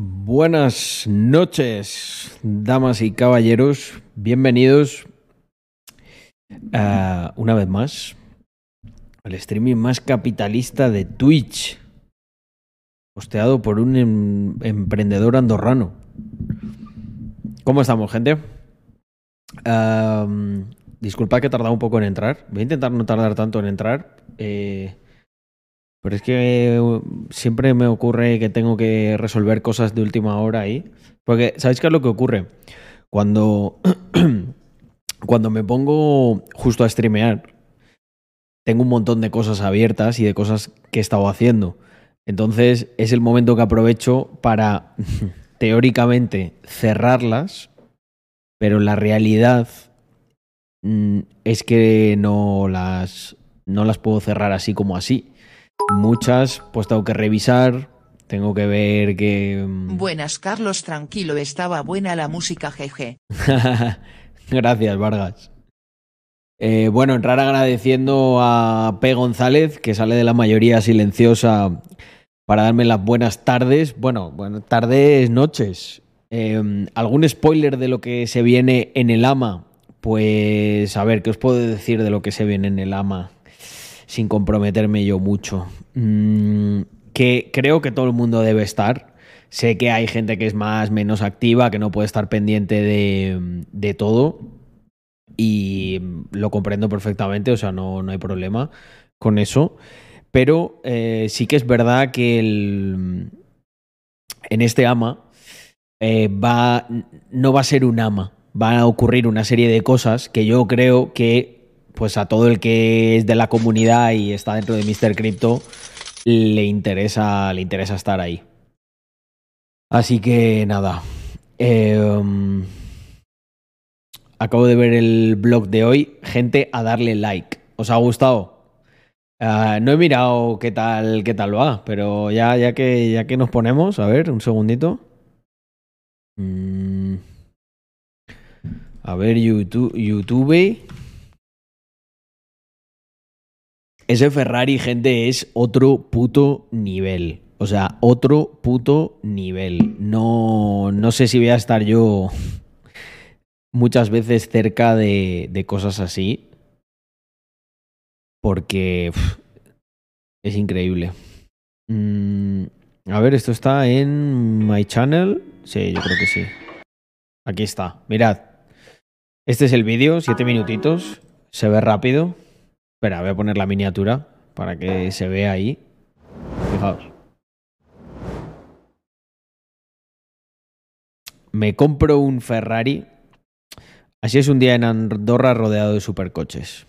Buenas noches, damas y caballeros. Bienvenidos a, una vez más al streaming más capitalista de Twitch, posteado por un em- emprendedor andorrano. ¿Cómo estamos, gente? Am, disculpad que he tardado un poco en entrar. Voy a intentar no tardar tanto en entrar. eh, pero es que eh, siempre me ocurre que tengo que resolver cosas de última hora ahí. Porque, ¿sabéis qué es lo que ocurre? Cuando, cuando me pongo justo a streamear, tengo un montón de cosas abiertas y de cosas que he estado haciendo. Entonces es el momento que aprovecho para, teóricamente, cerrarlas, pero la realidad mm, es que no las, no las puedo cerrar así como así. Muchas, pues tengo que revisar, tengo que ver que... mm, Buenas Carlos, tranquilo, estaba buena la música, jeje. Gracias, Vargas. Eh, bueno, entrar agradeciendo a P. González, que sale de la mayoría silenciosa para darme las buenas tardes. Bueno, buenas tardes, noches. Eh, ¿Algún spoiler de lo que se viene en el AMA? Pues a ver, ¿qué os puedo decir de lo que se viene en el AMA? Sin comprometerme yo mucho. Mm, que creo que todo el mundo debe estar. Sé que hay gente que es más, menos activa, que no puede estar pendiente de, de todo. Y lo comprendo perfectamente, o sea, no, no hay problema con eso. Pero eh, sí que es verdad que el, en este ama eh, va, no va a ser un ama. Va a ocurrir una serie de cosas que yo creo que pues a todo el que es de la comunidad y está dentro de Mr. Crypto le interesa, le interesa estar ahí. Así que nada. Um, acabo de ver el blog de hoy. Gente, a darle like. ¿Os ha gustado? Ah, no he mirado qué tal, qué tal va, pero ya, ya, que, ya que nos ponemos, a ver, un segundito. Mm. A ver, YouTube. YouTube. Ese Ferrari, gente, es otro puto nivel. O sea, otro puto nivel. No, no sé si voy a estar yo muchas veces cerca de, de cosas así. Porque es increíble. Mm, a ver, esto está en My Channel. Sí, yo creo que sí. Aquí está. Mirad. Este es el vídeo, siete minutitos. Se ve rápido. Espera, voy a poner la miniatura para que se vea ahí. Fijaos. Me compro un Ferrari. Así es un día en Andorra rodeado de supercoches.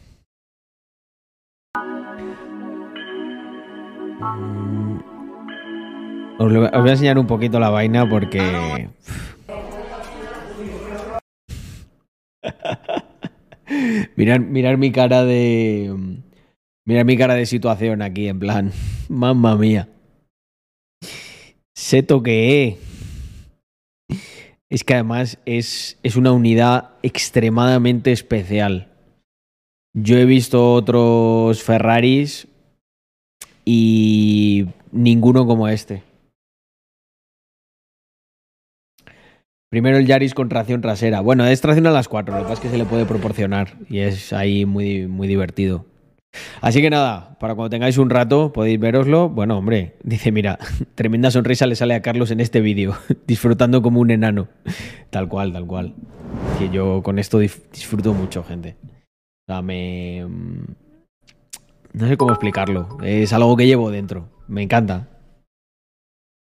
Mm. Os, voy a enseñar un poquito la vaina porque... mirar, mirar mi cara de... Mirar mi cara de situación aquí, en plan... Mamma mía. Seto que es que además es, es una unidad extremadamente especial. Yo he visto otros Ferraris y ninguno como este. Primero el Yaris con tracción trasera. Bueno, es tracción a las 4, lo que pasa es que se le puede proporcionar y es ahí muy, muy divertido. Así que nada, para cuando tengáis un rato podéis veroslo. Bueno, hombre, dice, mira, tremenda sonrisa le sale a Carlos en este vídeo, disfrutando como un enano. Tal cual, tal cual. Que yo con esto disfruto mucho, gente. O sea, me... mm, No sé cómo explicarlo. Es algo que llevo dentro. Me encanta.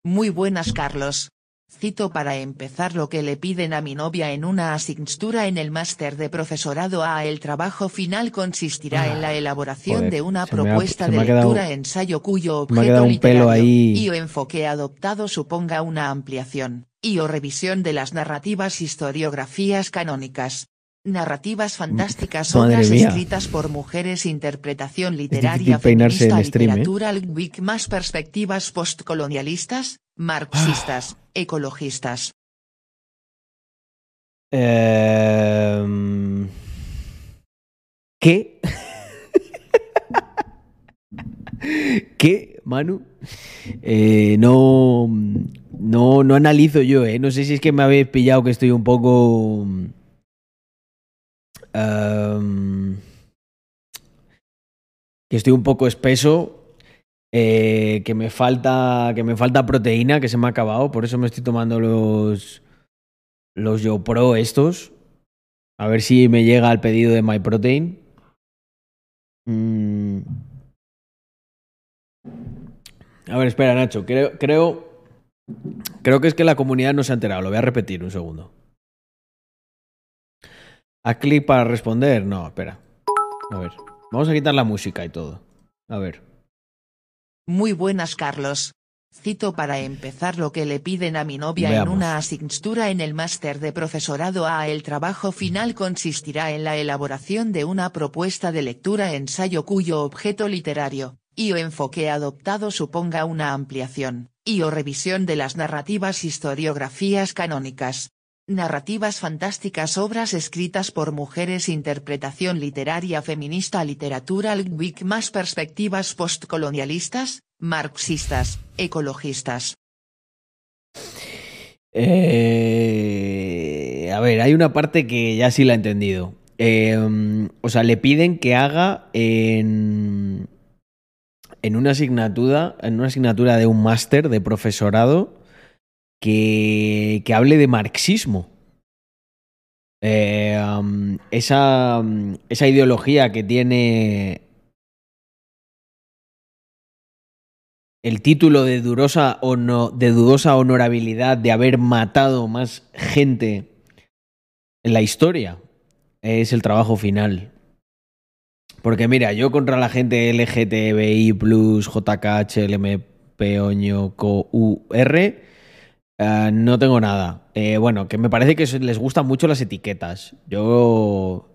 Muy buenas Carlos. Cito para empezar lo que le piden a mi novia en una asignatura en el máster de profesorado A. El trabajo final consistirá en la elaboración Joder, de una ha- propuesta de quedado- lectura ensayo cuyo objeto literario ahí. y o enfoque adoptado suponga una ampliación y o revisión de las narrativas historiografías canónicas. Narrativas fantásticas, Madre obras mía. escritas por mujeres, interpretación literaria feminista, en stream, ¿eh? literatura Ludwig más perspectivas postcolonialistas, marxistas, ecologistas. Em, ¿Qué? ¿Qué, Manu? Eh, no, no, no analizo yo, ¿eh? No sé si es que me habéis pillado que estoy un poco... em, que estoy un poco espeso, eh, que me falta que me falta proteína, que se me ha acabado, por eso me estoy tomando los los YoPro estos. A ver si me llega el pedido de MyProtein. Mm. A ver, espera, Nacho. Creo, creo, creo que es que la comunidad no se ha enterado. Lo voy a repetir un segundo. ¿A clic para responder? No, espera. A ver. Vamos a quitar la música y todo. A ver. Muy buenas Carlos. Cito para empezar lo que le piden a mi novia en una asignatura en el máster de profesorado A. El trabajo final consistirá en la elaboración de una propuesta de lectura ensayo cuyo objeto literario, y o enfoque adoptado suponga una ampliación, y o revisión de las narrativas historiografías canónicas. Narrativas fantásticas obras escritas por mujeres interpretación literaria feminista literatura Ludwig más perspectivas postcolonialistas, marxistas, ecologistas. Eh, a ver, hay una parte que ya sí la he entendido. Eh, o sea, le piden que haga en, en una asignatura, en una asignatura de un máster de profesorado que, hable de marxismo. Eh, um, esa, um, esa ideología que tiene el título de, de dudosa honorabilidad de haber matado más gente en la historia es el trabajo final. Porque mira, yo contra la gente LGTBI, JKH, Eh, no tengo nada. Eh, bueno, que me parece que les gustan mucho las etiquetas. Yo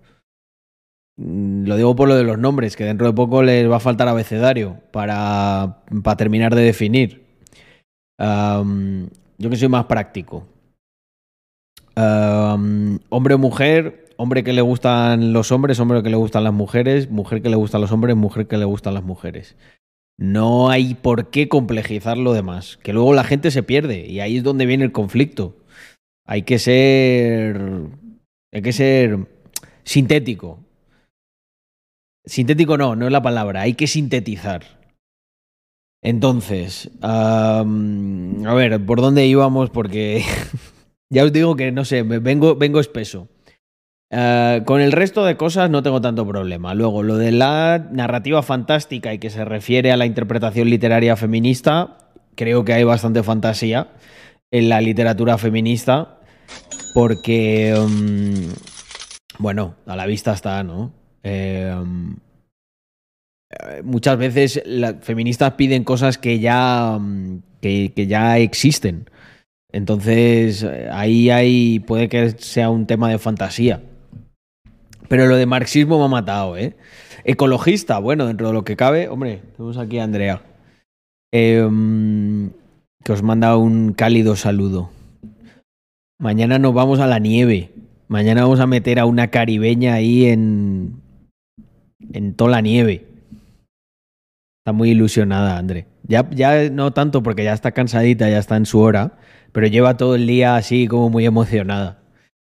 mm, lo digo por lo de los nombres, que dentro de poco les va a faltar abecedario para, para terminar de definir. Yo que soy más práctico. Hombre o mujer, hombre que le gustan los hombres, hombre que le gustan las mujeres, mujer que le gustan los hombres, mujer que le gustan las mujeres. No hay por qué complejizar lo demás, que luego la gente se pierde y ahí es donde viene el conflicto. Hay que ser hay que ser sintético. Sintético no, no es la palabra, hay que sintetizar. Entonces, a ver, ¿por dónde íbamos? Porque ya os digo que no sé, vengo, vengo espeso. Eh, con el resto de cosas no tengo tanto problema. Luego, lo de la narrativa fantástica y que se refiere a la interpretación literaria feminista, creo que hay bastante fantasía en la literatura feminista, porque, mm, bueno, a la vista está, ¿no? Eh, mm, muchas veces las feministas piden cosas que ya, mm, que ya existen. Entonces, eh, ahí hay, puede que sea un tema de fantasía. Pero lo de marxismo me ha matado, ¿eh? Ecologista, bueno, dentro de lo que cabe, hombre, tenemos aquí a Andrea, em, que os manda un cálido saludo. Mañana nos vamos a la nieve. Mañana vamos a meter a una caribeña ahí en, en toda la nieve. Está muy ilusionada, André. Ya, ya no tanto porque ya está cansadita, ya está en su hora, pero lleva todo el día así como muy emocionada.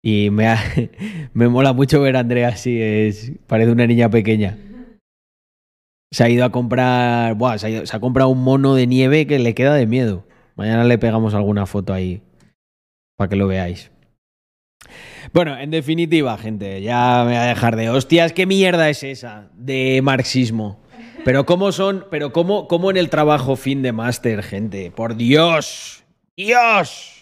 Y me, ha- me mola mucho ver a Andrea así, es, parece una niña pequeña. Se ha ido a comprar, buah, se, ha se ha comprado un mono de nieve que le queda de miedo. Mañana le pegamos alguna foto ahí para que lo veáis. Bueno, en definitiva, gente, ya me voy a dejar de hostias. ¿Qué mierda es esa de marxismo? Pero cómo son, pero cómo, cómo en el trabajo fin de máster, gente. Por Dios, Dios.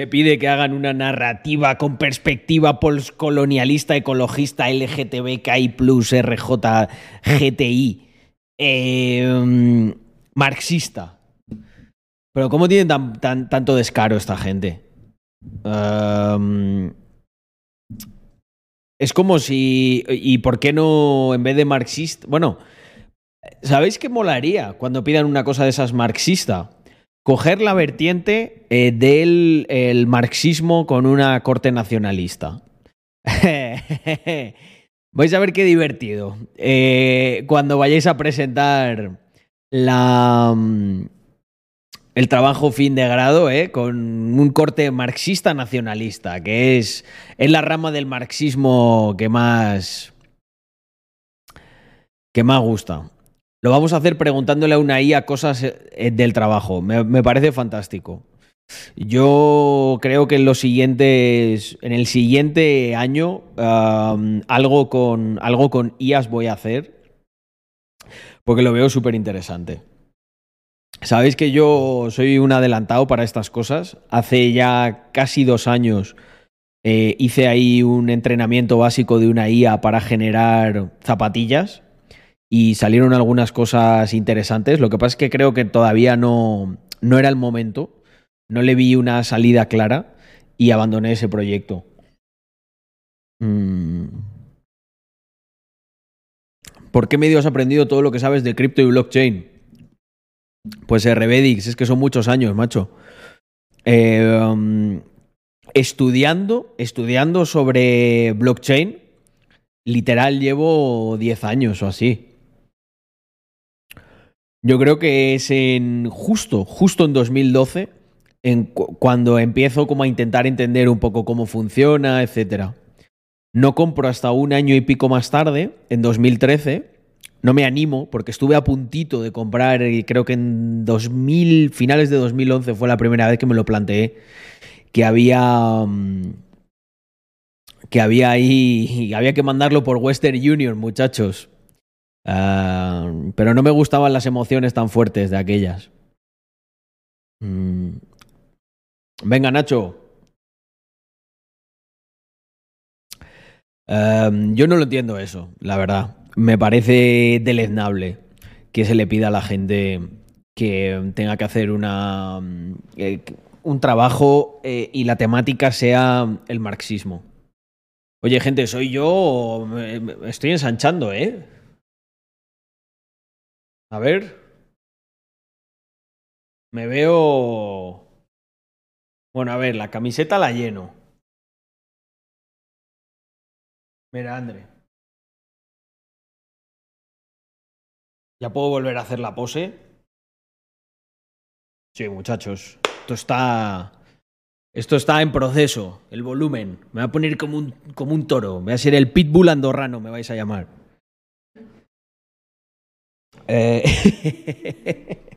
Se pide que hagan una narrativa con perspectiva postcolonialista, ecologista, LGTBKI, RJ, GTI, eh, marxista. Pero ¿cómo tienen tan, tan- tanto descaro esta gente? Um, es como si. ¿Y por qué no, en vez de marxista? Bueno, ¿sabéis qué molaría cuando pidan una cosa de esas marxista? Coger la vertiente eh, del el marxismo con una corte nacionalista. Vais a ver qué divertido. Eh, cuando vayáis a presentar la. mm, el trabajo fin de grado, ¿eh? con un corte marxista nacionalista, que es, es la rama del marxismo que más, que más gusta. Lo vamos a hacer preguntándole a una IA cosas eh, del trabajo. Me, parece fantástico. Yo creo que en los siguientes. En el siguiente año. algo, con, algo con IAS voy a hacer. Porque lo veo súper interesante. Sabéis que yo soy un adelantado para estas cosas. Hace ya casi dos años eh, hice ahí un entrenamiento básico de una IA para generar zapatillas y salieron algunas cosas interesantes. Lo que pasa es que creo que todavía no, no era el momento, no le vi una salida clara y abandoné ese proyecto. Mm. ¿Por qué medio has aprendido todo lo que sabes de cripto y blockchain? Pues Revedix, es que son muchos años, macho. Um, estudiando, estudiando sobre blockchain, literal llevo 10 años o así. Yo creo que es en justo, justo en 2012, en cu cuando empiezo como a intentar entender un poco cómo funciona, etcétera. No compro hasta un año y pico más tarde, en 2013. No me animo porque estuve a puntito de comprar y creo que en 2000, finales de 2011 fue la primera vez que me lo planteé, que había que había ahí había que mandarlo por Western Union, muchachos. Uh, pero no me gustaban las emociones tan fuertes de aquellas. Mm. Venga, Nacho. Uh, yo no lo entiendo eso, la verdad. Me parece deleznable que se le pida a la gente que tenga que hacer una, eh, un trabajo eh, y la temática sea el marxismo. Oye, gente, ¿soy yo estoy ensanchando, eh? A ver. Me veo... Bueno, a ver, la camiseta la lleno. Mira, André. ¿Ya puedo volver a hacer la pose? Sí, muchachos. Esto está... Esto está en proceso, el volumen. Me va a poner como un, como un toro. Voy a ser el pitbull andorrano, me vais a llamar. Eh...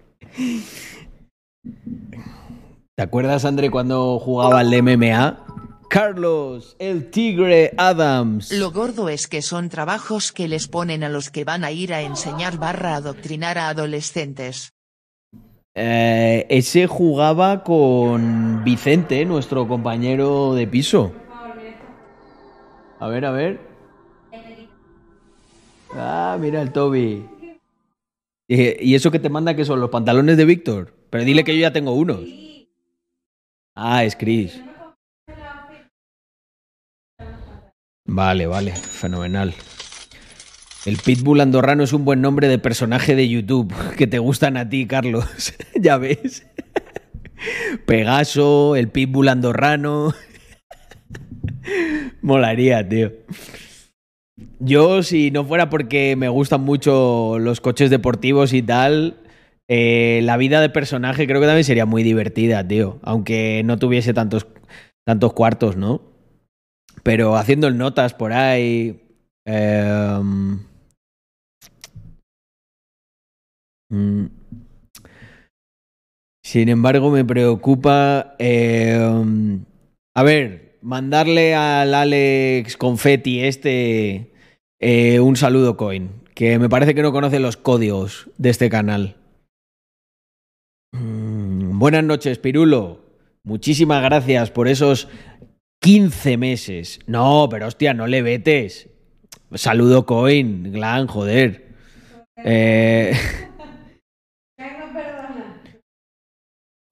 ¿Te acuerdas, André, cuando jugaba al MMA? Carlos, el tigre Adams. Lo gordo es que son trabajos que les ponen a los que van a ir a enseñar barra adoctrinar a adolescentes. Eh, ese jugaba con Vicente, nuestro compañero de piso. A ver, a ver. Ah, mira el Toby. ¿Y eso que te manda que son los pantalones de Víctor? Pero dile que yo ya tengo unos. Ah, es Chris. Vale, vale, fenomenal. El Pitbull andorrano es un buen nombre de personaje de YouTube que te gustan a ti, Carlos. ya ves. Pegaso, el Pitbull andorrano. Molaría, tío. Yo, si no fuera porque me gustan mucho los coches deportivos y tal, eh, la vida de personaje creo que también sería muy divertida, tío. Aunque no tuviese tantos, tantos cuartos, ¿no? Pero haciendo notas por ahí. Eh, mm, sin embargo, me preocupa. Eh, a ver, mandarle al Alex Confetti este eh, un saludo coin, que me parece que no conoce los códigos de este canal. Mm, buenas noches, Pirulo. Muchísimas gracias por esos 15 meses. No, pero hostia, no le vetes. Saludo coin, Glan, joder. Eh...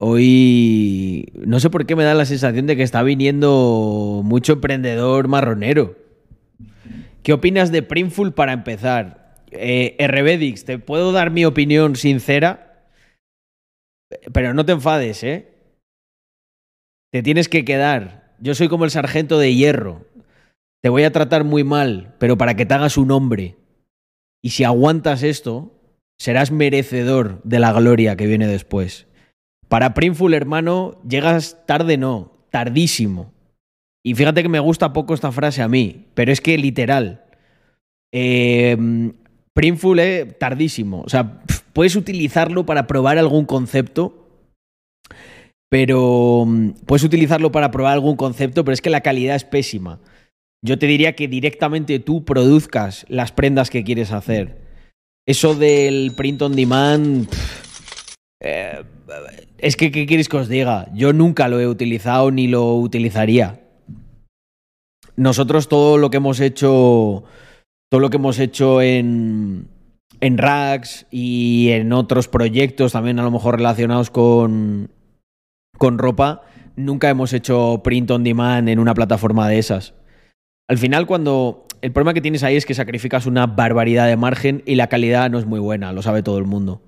Hoy no sé por qué me da la sensación de que está viniendo mucho emprendedor marronero. ¿Qué opinas de Printful para empezar? Eh, RBDix, te puedo dar mi opinión sincera, pero no te enfades, ¿eh? Te tienes que quedar. Yo soy como el sargento de hierro. Te voy a tratar muy mal, pero para que te hagas un hombre. Y si aguantas esto, serás merecedor de la gloria que viene después. Para Printful, hermano, llegas tarde, no, tardísimo. Y fíjate que me gusta poco esta frase a mí, pero es que literal. Eh, Printful es tardísimo. O sea, puedes utilizarlo para probar algún concepto, pero mm, puedes utilizarlo para probar algún concepto, pero es que la calidad es pésima. Yo te diría que directamente tú produzcas las prendas que quieres hacer. Eso del print on demand. Eh, es que, ¿qué quieres que os diga? Yo nunca lo he utilizado ni lo utilizaría. Nosotros todo lo que hemos hecho, todo lo que hemos hecho en, en Racks y en otros proyectos también a lo mejor relacionados con, con ropa, nunca hemos hecho print on demand en una plataforma de esas. Al final, cuando. El problema que tienes ahí es que sacrificas una barbaridad de margen y la calidad no es muy buena, lo sabe todo el mundo.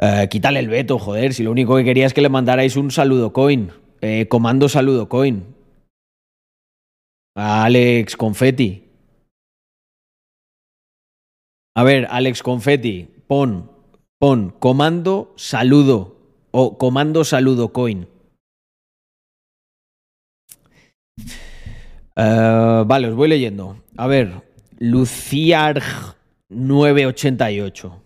Eh, quítale el veto, joder, si lo único que quería es que le mandarais un saludo coin. Eh, comando saludo coin. A Alex Confetti. A ver, Alex Confetti, pon, pon comando saludo o comando saludo coin. Uh, vale, os voy leyendo. A ver, Luciarg988.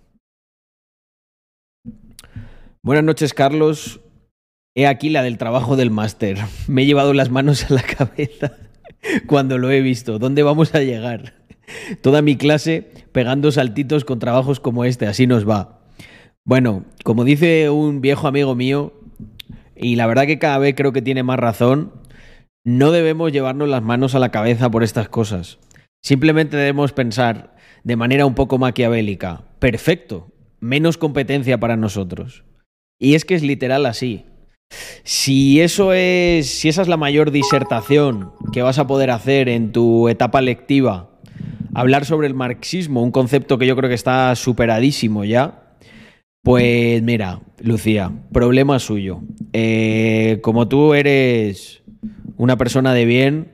Buenas noches, Carlos. He aquí la del trabajo del máster. Me he llevado las manos a la cabeza cuando lo he visto. ¿Dónde vamos a llegar? Toda mi clase pegando saltitos con trabajos como este. Así nos va. Bueno, como dice un viejo amigo mío, y la verdad que cada vez creo que tiene más razón, no debemos llevarnos las manos a la cabeza por estas cosas. Simplemente debemos pensar de manera un poco maquiavélica, perfecto, menos competencia para nosotros. Y es que es literal así. Si eso es, si esa es la mayor disertación que vas a poder hacer en tu etapa lectiva, hablar sobre el marxismo, un concepto que yo creo que está superadísimo ya, pues mira, Lucía, problema suyo. Eh, como tú eres una persona de bien,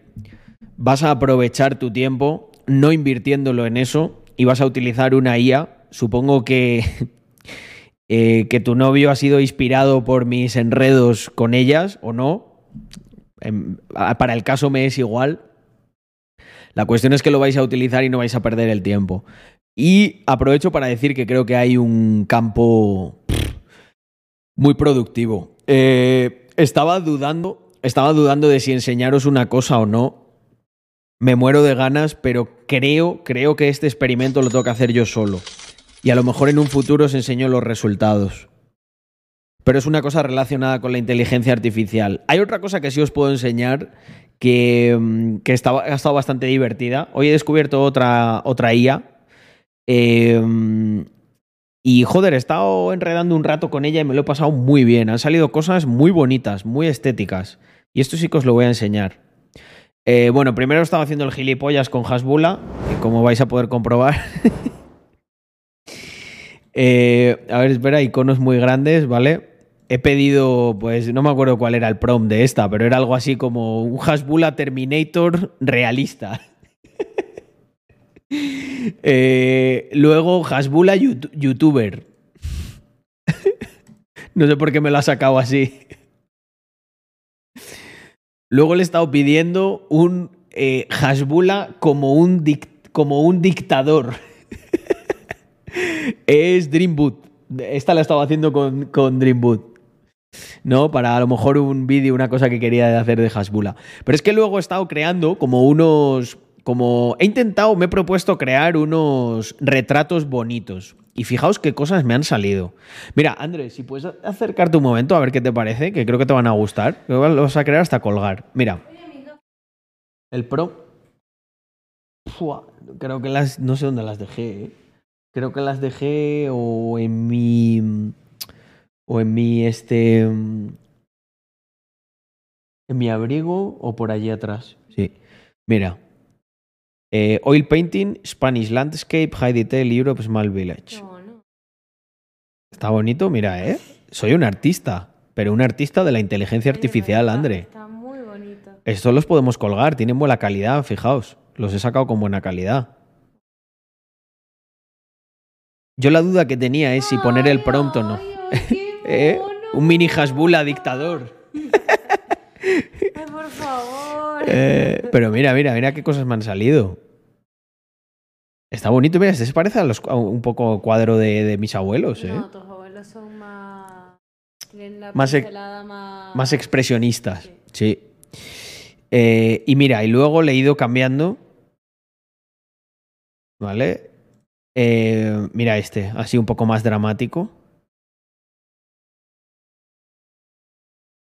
vas a aprovechar tu tiempo no invirtiéndolo en eso y vas a utilizar una IA. Supongo que, eh, que tu novio ha sido inspirado por mis enredos con ellas o no. Em, para el caso me es igual. La cuestión es que lo vais a utilizar y no vais a perder el tiempo. Y aprovecho para decir que creo que hay un campo muy productivo. Eh, estaba dudando estaba dudando de si enseñaros una cosa o no. Me muero de ganas, pero creo, creo que este experimento lo tengo que hacer yo solo. Y a lo mejor en un futuro os enseño los resultados. Pero es una cosa relacionada con la inteligencia artificial. Hay otra cosa que sí os puedo enseñar que, mm, que ha estado bastante divertida. Hoy he descubierto otra, otra IA. Eh, y joder, he estado enredando un rato con ella y me lo he pasado muy bien. Han salido cosas muy bonitas, muy estéticas. Y esto sí que os lo voy a enseñar. Eh, bueno, primero estaba haciendo el gilipollas con Hasbula, como vais a poder comprobar. Eh, a ver, espera, iconos muy grandes, ¿vale? He pedido, pues no me acuerdo cuál era el prom de esta, pero era algo así como un Hasbula Terminator realista. Eh, luego, Hasbula youtuber. no sé por qué me lo ha sacado así. Luego le he estado pidiendo un eh, Hasbula como un, como un dictador. es Dreamboot. Esta la he estado haciendo con, con Dreamboot. ¿no? Para a lo mejor un vídeo, una cosa que quería hacer de Hasbula. Pero es que luego he estado creando como unos. Como. He intentado, me he propuesto crear unos retratos bonitos. Y fijaos qué cosas me han salido. Mira, Andrés, si puedes acercarte un momento a ver qué te parece, que creo que te van a gustar. Lo vas a crear hasta colgar. Mira. El Pro. creo que las. No sé dónde las dejé. ¿eh? Creo que las dejé o en mi. O en mi este. En mi abrigo o por allí atrás. Sí. Mira. Eh, oil Painting, Spanish Landscape, High Detail, Europe, Small Village. Está bonito, mira, ¿eh? Soy un artista, pero un artista de la inteligencia artificial, André. Está muy bonito. Estos los podemos colgar, tienen buena calidad, fijaos. Los he sacado con buena calidad. Yo la duda que tenía es si poner el prompt o no. ¿Eh? Un mini Hasbula dictador. Ay, por favor. Eh, pero mira, mira, mira qué cosas me han salido. Está bonito, mira, este se parece a, los, a un poco cuadro de, de mis abuelos, ¿eh? No, tus abuelos son más. Tienen la Más ex- pincelada más. Más expresionistas, Sí. sí. Eh, y mira, y luego le he ido cambiando. ¿Vale? Eh, mira este, así un poco más dramático.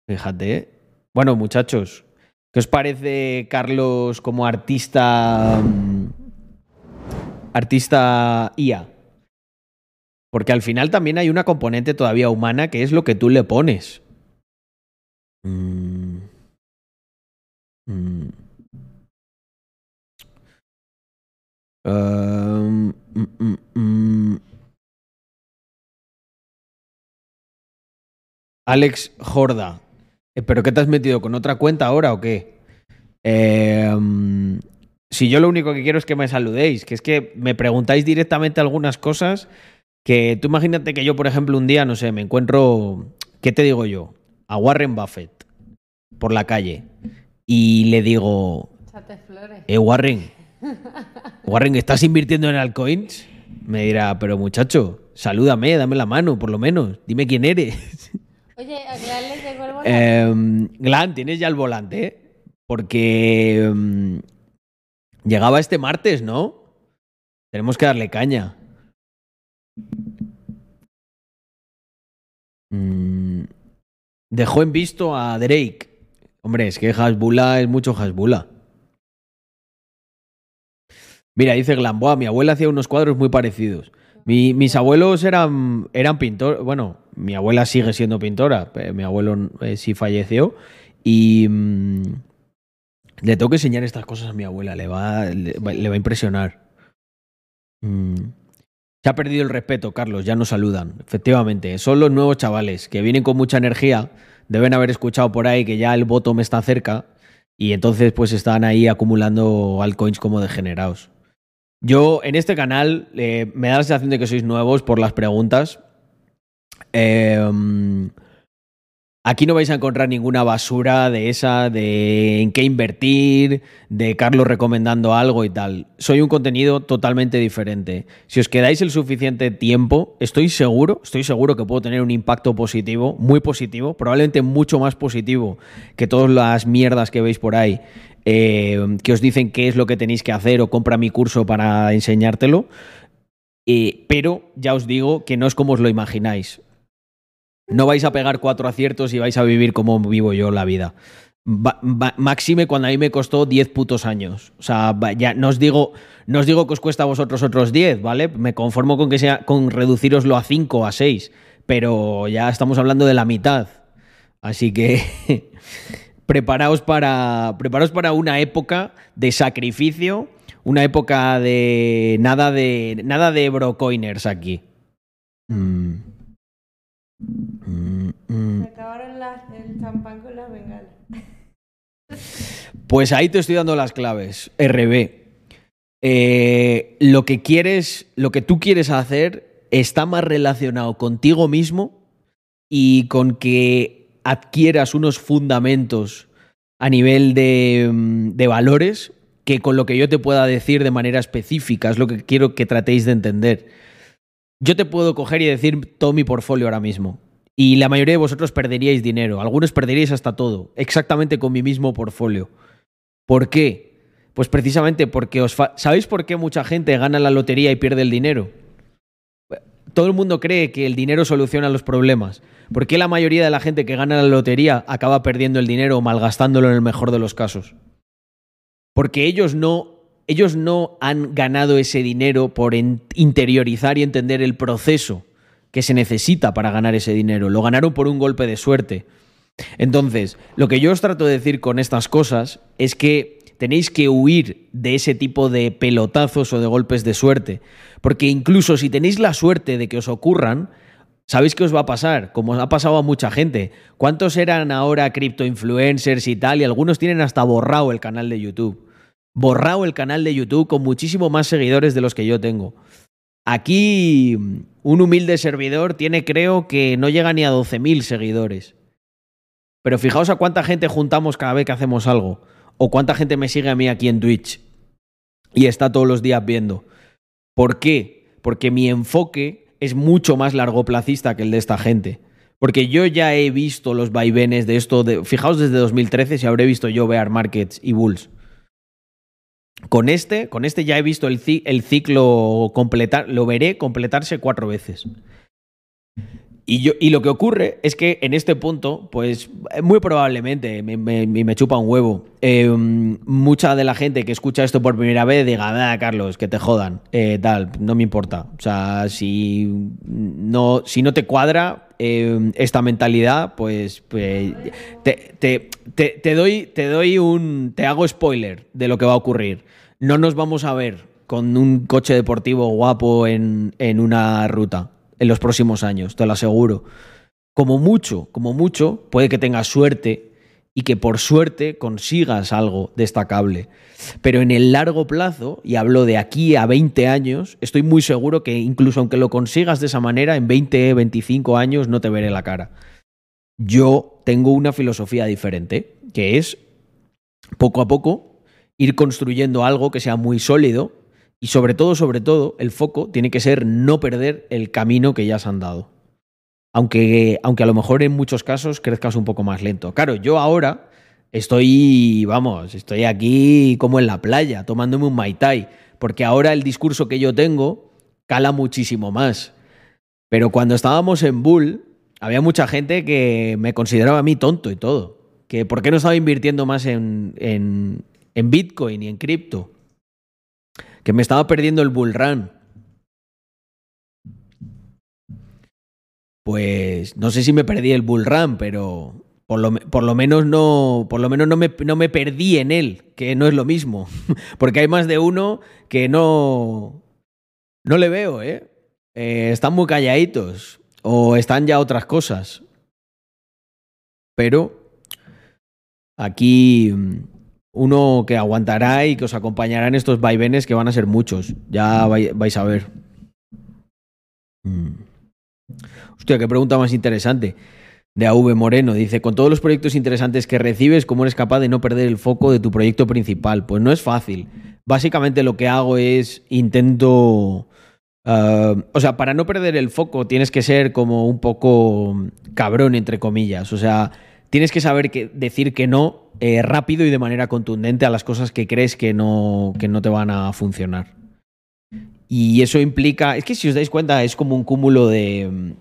Fíjate. Bueno, muchachos, ¿qué os parece Carlos como artista. mm, artista IA? Porque al final también hay una componente todavía humana que es lo que tú le pones. Mm. Mm. Um, mm, mm, mm. Alex Jorda. Eh, ¿Pero qué te has metido? ¿Con otra cuenta ahora o qué? Eh, mm, si yo lo único que quiero es que me saludéis, que es que me preguntáis directamente algunas cosas que tú imagínate que yo, por ejemplo, un día, no sé, me encuentro, ¿qué te digo yo? A Warren Buffett por la calle y le digo, flores. eh, Warren, Warren, ¿estás invirtiendo en altcoins? Me dirá, pero muchacho, salúdame, dame la mano, por lo menos, dime quién eres. Oye, ¿a Glan le llegó el volante? Em, Glan, tienes ya el volante, ¿eh? porque em, llegaba este martes, ¿no? Tenemos que darle caña. Mm, dejó en visto a Drake. Hombre, es que Hasbula es mucho Hasbula. Mira, dice Glamboa, mi abuela hacía unos cuadros muy parecidos. Mi- mis abuelos eran, eran pintores. Bueno, mi abuela sigue siendo pintora. pero Mi abuelo eh, sí falleció. Y mm, le tengo que enseñar estas cosas a mi abuela. Le va, le, va- le va a impresionar. Mm. Se ha perdido el respeto, Carlos. Ya nos saludan. Efectivamente, son los nuevos chavales que vienen con mucha energía. Deben haber escuchado por ahí que ya el voto me está cerca. Y entonces, pues están ahí acumulando altcoins como degenerados. Yo en este canal eh, me da la sensación de que sois nuevos por las preguntas. Eh, aquí no vais a encontrar ninguna basura de esa, de en qué invertir, de Carlos recomendando algo y tal. Soy un contenido totalmente diferente. Si os quedáis el suficiente tiempo, estoy seguro, estoy seguro que puedo tener un impacto positivo, muy positivo, probablemente mucho más positivo que todas las mierdas que veis por ahí eh, que os dicen qué es lo que tenéis que hacer o compra mi curso para enseñártelo. Pero ya os digo que no es como os lo imagináis. No vais a pegar cuatro aciertos y vais a vivir como vivo yo la vida. Va- máxime cuando a mí me costó 10 putos años. O sea, ya no os digo, no os digo que os cuesta a vosotros otros 10, ¿vale? Me conformo con que sea con reduciroslo a 5 o a 6, pero ya estamos hablando de la mitad. Así que preparaos para, preparaos para una época de sacrificio, una época de nada de nada de brocoiners aquí. Mm. Mm, mm. Se acabaron las- el champán con las bengalas. Pues ahí te estoy dando las claves. RB. Eh, lo que quieres, lo que tú quieres hacer está más relacionado contigo mismo y con que adquieras unos fundamentos a nivel de, mm, de valores que con lo que yo te pueda decir de manera específica. Es lo que quiero que tratéis de entender. Yo te puedo coger y decir todo mi portfolio ahora mismo. Y la mayoría de vosotros perderíais dinero. Algunos perderíais hasta todo. Exactamente con mi mismo portfolio. ¿Por qué? Pues precisamente porque os... ¿Sabéis por qué mucha gente gana la lotería y pierde el dinero? Todo el mundo cree que el dinero soluciona los problemas. ¿Por qué la mayoría de la gente que gana la lotería acaba perdiendo el dinero o malgastándolo en el mejor de los casos? Porque ellos no, ellos no han ganado ese dinero por interiorizar y entender el proceso que se necesita para ganar ese dinero. Lo ganaron por un golpe de suerte. Entonces, lo que yo os trato de decir con estas cosas es que tenéis que huir de ese tipo de pelotazos o de golpes de suerte. Porque incluso si tenéis la suerte de que os ocurran, ¿sabéis qué os va a pasar? Como ha pasado a mucha gente. ¿Cuántos eran ahora cripto influencers y tal? Y algunos tienen hasta borrado el canal de YouTube. Borrado el canal de YouTube con muchísimo más seguidores de los que yo tengo. Aquí un humilde servidor tiene, creo que no llega ni a 12.000 seguidores. Pero fijaos a cuánta gente juntamos cada vez que hacemos algo. O cuánta gente me sigue a mí aquí en Twitch. Y está todos los días viendo. ¿Por qué? Porque mi enfoque es mucho más largoplacista que el de esta gente. Porque yo ya he visto los vaivenes de esto. De, fijaos desde 2013 si habré visto yo Bear Markets y Bulls. Con este, con este ya he visto el ciclo completar, lo veré completarse cuatro veces. Y, yo, y lo que ocurre es que en este punto, pues muy probablemente me, me, chupa un huevo. Eh, mucha de la gente que escucha esto por primera vez diga, nada, Carlos, que te jodan, eh, tal, no me importa. O sea, si no, si no te cuadra eh, esta mentalidad, pues, pues te, te, te, te, doy, te doy un. Te hago spoiler de lo que va a ocurrir. No nos vamos a ver con un coche deportivo guapo en, en una ruta en los próximos años, te lo aseguro. Como mucho, como mucho, puede que tengas suerte y que por suerte consigas algo destacable. Pero en el largo plazo, y hablo de aquí a 20 años, estoy muy seguro que incluso aunque lo consigas de esa manera, en 20, 25 años no te veré la cara. Yo tengo una filosofía diferente, que es poco a poco ir construyendo algo que sea muy sólido y sobre todo, sobre todo, el foco tiene que ser no perder el camino que ya has andado. Aunque, aunque a lo mejor en muchos casos crezcas un poco más lento. Claro, yo ahora estoy, vamos, estoy aquí como en la playa, tomándome un Mai Tai, porque ahora el discurso que yo tengo cala muchísimo más. Pero cuando estábamos en Bull, había mucha gente que me consideraba a mí tonto y todo. Que por qué no estaba invirtiendo más en, en, en Bitcoin y en cripto que me estaba perdiendo el bull run. Pues no sé si me perdí el bull run, pero por lo, por lo menos no, por lo menos no me, no me perdí en él, que no es lo mismo. Porque hay más de uno que no, no le veo, ¿eh? ¿eh? Están muy calladitos o están ya otras cosas. Pero aquí uno que aguantará y que os acompañará en estos vaivenes que van a ser muchos. Ya vais a ver. Mm. Hostia, qué pregunta más interesante. De AV Moreno dice, con todos los proyectos interesantes que recibes, ¿cómo eres capaz de no perder el foco de tu proyecto principal? Pues no es fácil. Básicamente lo que hago es intento... Uh, o sea, para no perder el foco tienes que ser como un poco cabrón, entre comillas. O sea, tienes que saber que decir que no eh, rápido y de manera contundente a las cosas que crees que no, que no te van a funcionar. Y eso implica, es que si os dais cuenta, es como un cúmulo de...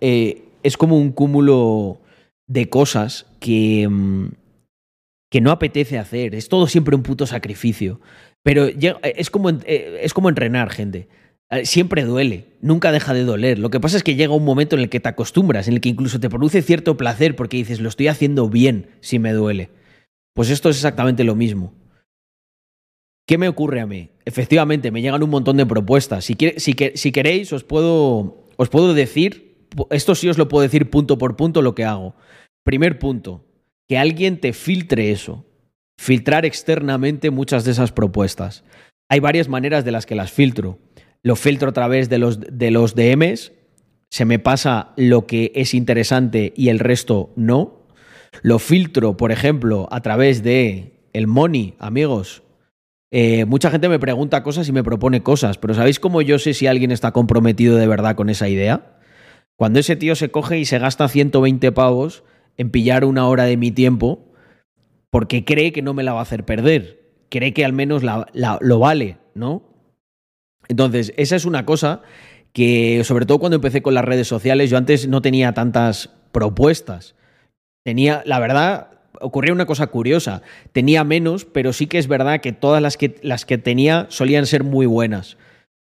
Eh, es como un cúmulo de cosas que, que no apetece hacer. Es todo siempre un puto sacrificio. Pero es como, eh, es como entrenar, gente. Siempre duele, nunca deja de doler. Lo que pasa es que llega un momento en el que te acostumbras, en el que incluso te produce cierto placer porque dices, lo estoy haciendo bien si me duele. Pues esto es exactamente lo mismo. ¿Qué me ocurre a mí? Efectivamente, me llegan un montón de propuestas. Si queréis, os puedo, os puedo decir, esto sí os lo puedo decir punto por punto lo que hago. Primer punto, que alguien te filtre eso. Filtrar externamente muchas de esas propuestas. Hay varias maneras de las que las filtro lo filtro a través de los, de los DMs, se me pasa lo que es interesante y el resto no. Lo filtro, por ejemplo, a través de el money, amigos. Eh, mucha gente me pregunta cosas y me propone cosas, pero ¿sabéis cómo yo sé si alguien está comprometido de verdad con esa idea? Cuando ese tío se coge y se gasta 120 pavos en pillar una hora de mi tiempo porque cree que no me la va a hacer perder, cree que al menos la, la, lo vale, ¿no? Entonces, esa es una cosa que, sobre todo cuando empecé con las redes sociales, yo antes no tenía tantas propuestas. Tenía, la verdad, ocurría una cosa curiosa. Tenía menos, pero sí que es verdad que todas las que, las que tenía solían ser muy buenas.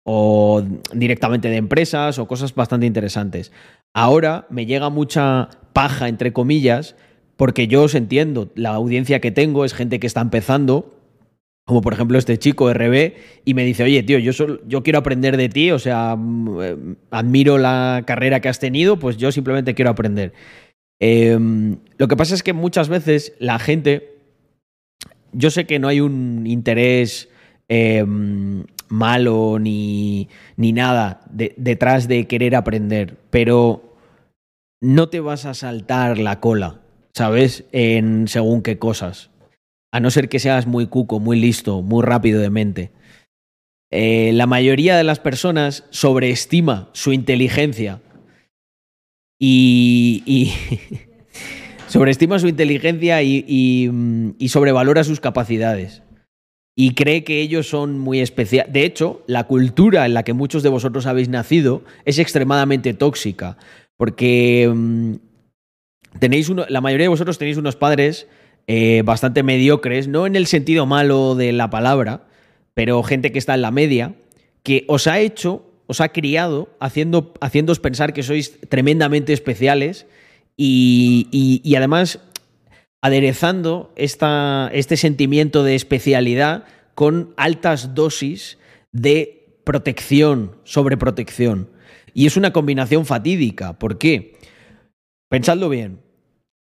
O directamente de empresas o cosas bastante interesantes. Ahora me llega mucha paja, entre comillas, porque yo os entiendo. La audiencia que tengo es gente que está empezando como por ejemplo este chico RB, y me dice, oye, tío, yo, yo quiero aprender de ti, o sea, mm, eh, admiro la carrera que has tenido, pues yo simplemente quiero aprender. Em, lo que pasa es que muchas veces la gente, yo sé que no hay un interés em, malo ni, ni nada de- detrás de querer aprender, pero no te vas a saltar la cola, ¿sabes? En según qué cosas. A no ser que seas muy cuco, muy listo, muy rápido de mente. Eh, la mayoría de las personas sobreestima su inteligencia y, sobreestima su inteligencia y, y, mm, y sobrevalora sus capacidades. Y cree que ellos son muy especiales. De hecho, la cultura en la que muchos de vosotros habéis nacido es extremadamente tóxica. Porque mm, tenéis uno, la mayoría de vosotros tenéis unos padres eh, bastante mediocres, no en el sentido malo de la palabra, pero gente que está en la media, que os ha hecho, os ha criado, haciendo, haciéndoos pensar que sois tremendamente especiales y, y- además aderezando esta, este sentimiento de especialidad con altas dosis de protección, sobreprotección. Y es una combinación fatídica. ¿Por qué? Pensadlo bien.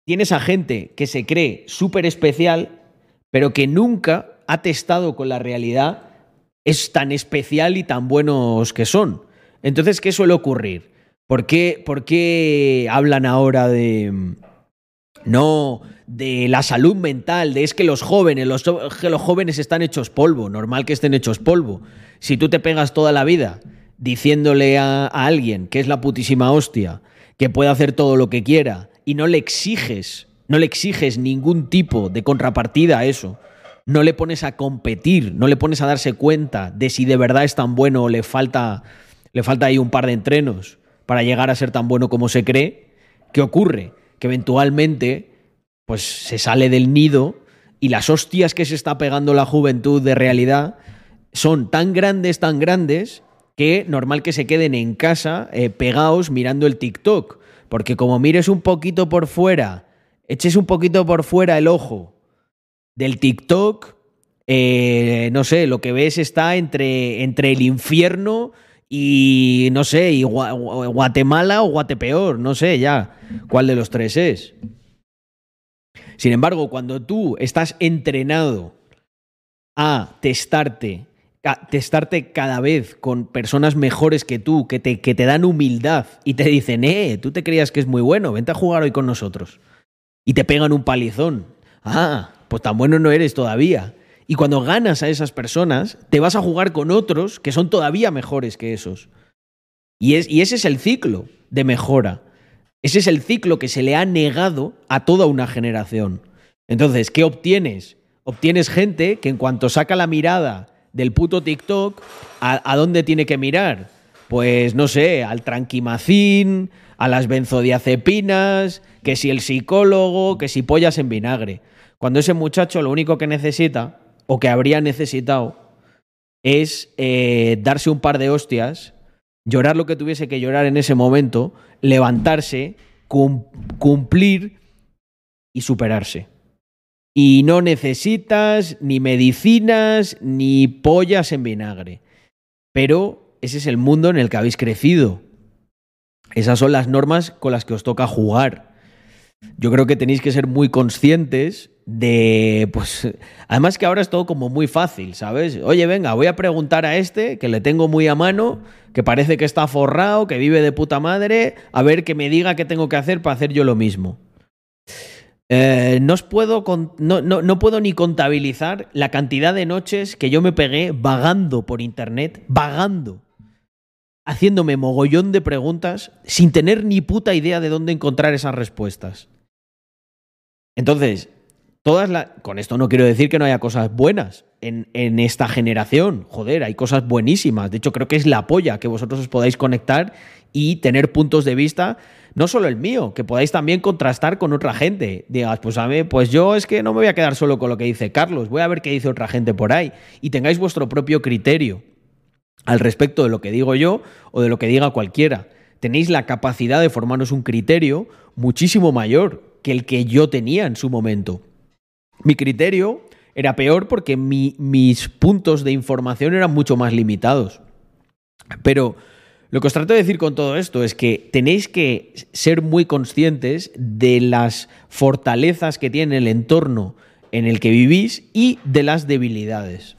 Tienes a gente que se cree súper especial, pero que nunca ha testado con la realidad es tan especial y tan buenos que son. Entonces, ¿qué suele ocurrir? ¿Por qué, por qué hablan ahora de... No, de la salud mental, de es que los jóvenes, los, que los jóvenes están hechos polvo, normal que estén hechos polvo. Si tú te pegas toda la vida diciéndole a, a alguien que es la putísima hostia, que puede hacer todo lo que quiera, y no le exiges, no le exiges ningún tipo de contrapartida a eso, no le pones a competir, no le pones a darse cuenta de si de verdad es tan bueno o le falta, le falta ahí un par de entrenos para llegar a ser tan bueno como se cree, ¿qué ocurre? Que eventualmente pues se sale del nido y las hostias que se está pegando la juventud de realidad son tan grandes, tan grandes, que normal que se queden en casa eh, pegados mirando el TikTok. Porque como mires un poquito por fuera, eches un poquito por fuera el ojo del TikTok, eh, no sé, lo que ves está entre, entre el infierno y, no sé, y Gua- Gua- Guatemala o Guatepeor, no sé ya cuál de los tres es. Sin embargo, cuando tú estás entrenado a testarte, testarte cada vez con personas mejores que tú, que te, que te dan humildad y te dicen, eh, tú te creías que es muy bueno, vente a jugar hoy con nosotros. Y te pegan un palizón. Ah, pues tan bueno no eres todavía. Y cuando ganas a esas personas, te vas a jugar con otros que son todavía mejores que esos. Y, es, y ese es el ciclo de mejora. Ese es el ciclo que se le ha negado a toda una generación. Entonces, ¿qué obtienes? Obtienes gente que en cuanto saca la mirada del puto TikTok, ¿a, dónde tiene que mirar? Pues no sé, al tranquimacín, a las benzodiazepinas, que si el psicólogo, que si pollas en vinagre. Cuando ese muchacho lo único que necesita, o que habría necesitado, es eh, darse un par de hostias, llorar lo que tuviese que llorar en ese momento, levantarse, cum- cumplir y superarse. Y no necesitas ni medicinas ni pollas en vinagre. Pero ese es el mundo en el que habéis crecido. Esas son las normas con las que os toca jugar. Yo creo que tenéis que ser muy conscientes de, pues, además que ahora es todo como muy fácil, ¿sabes? Oye, venga, voy a preguntar a este, que le tengo muy a mano, que parece que está forrado, que vive de puta madre, a ver que me diga qué tengo que hacer para hacer yo lo mismo. Eh, no, os puedo no, no- no puedo ni contabilizar la cantidad de noches que yo me pegué vagando por internet, vagando, haciéndome mogollón de preguntas sin tener ni puta idea de dónde encontrar esas respuestas. Entonces, todas las. Con esto no quiero decir que no haya cosas buenas en, en esta generación. Joder, hay cosas buenísimas. De hecho, creo que es la polla que vosotros os podáis conectar y tener puntos de vista, no solo el mío, que podáis también contrastar con otra gente. Digas, pues a mí, pues yo es que no me voy a quedar solo con lo que dice Carlos, voy a ver qué dice otra gente por ahí. Y tengáis vuestro propio criterio al respecto de lo que digo yo o de lo que diga cualquiera. Tenéis la capacidad de formarnos un criterio muchísimo mayor que el que yo tenía en su momento. Mi criterio era peor porque mi- mis puntos de información eran mucho más limitados. Pero lo que os trato de decir con todo esto es que tenéis que ser muy conscientes de las fortalezas que tiene el entorno en el que vivís y de las debilidades.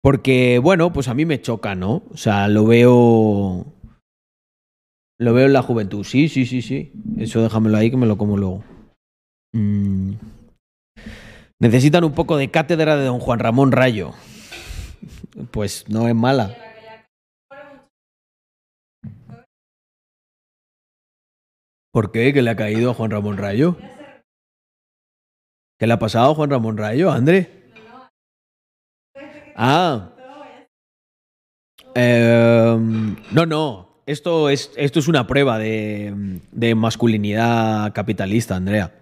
Porque, bueno, pues a mí me choca, ¿no? O sea, lo veo. Lo veo en la juventud. Sí, sí, sí, sí. Eso déjamelo ahí que me lo como luego. Mm. Necesitan un poco de cátedra de don Juan Ramón Rayo. Pues no es mala. ¿Por qué? ¿Que le ha caído a Juan Ramón Rayo? ¿Qué le ha pasado a Juan Ramón Rayo, André? Ah. Em, no, no. Esto es, esto es una prueba de, de masculinidad capitalista, Andrea.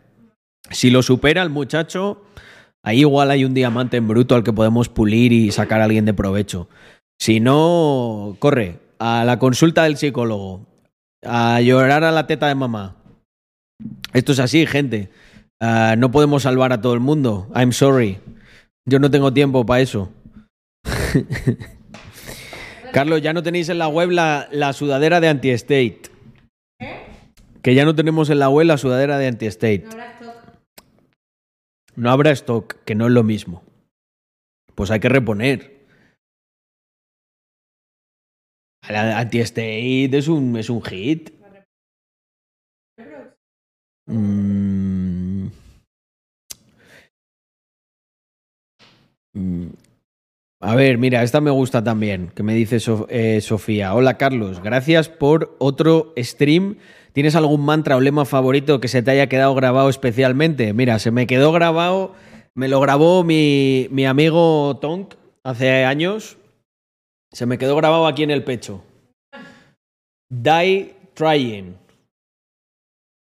Si lo supera el muchacho, ahí igual hay un diamante en bruto al que podemos pulir y sacar a alguien de provecho. Si no, corre a la consulta del psicólogo, a llorar a la teta de mamá. Esto es así, gente. Ah, no podemos salvar a todo el mundo. I'm sorry. Yo no tengo tiempo para eso. Carlos, ya no tenéis en la web la, la sudadera de anti-state. Que ya no tenemos en la web la sudadera de anti-state. No habrá stock. No habrá stock, que no es lo mismo. Pues hay que reponer. Anti-state es un, es un hit. Mm. Mm. A ver, mira, esta me gusta también, que me dice eh, Sofía. Hola Carlos, gracias por otro stream. ¿Tienes algún mantra o lema favorito que se te haya quedado grabado especialmente? Mira, se me quedó grabado, me lo grabó mi, mi amigo Tonk hace años. Se me quedó grabado aquí en el pecho. Die trying.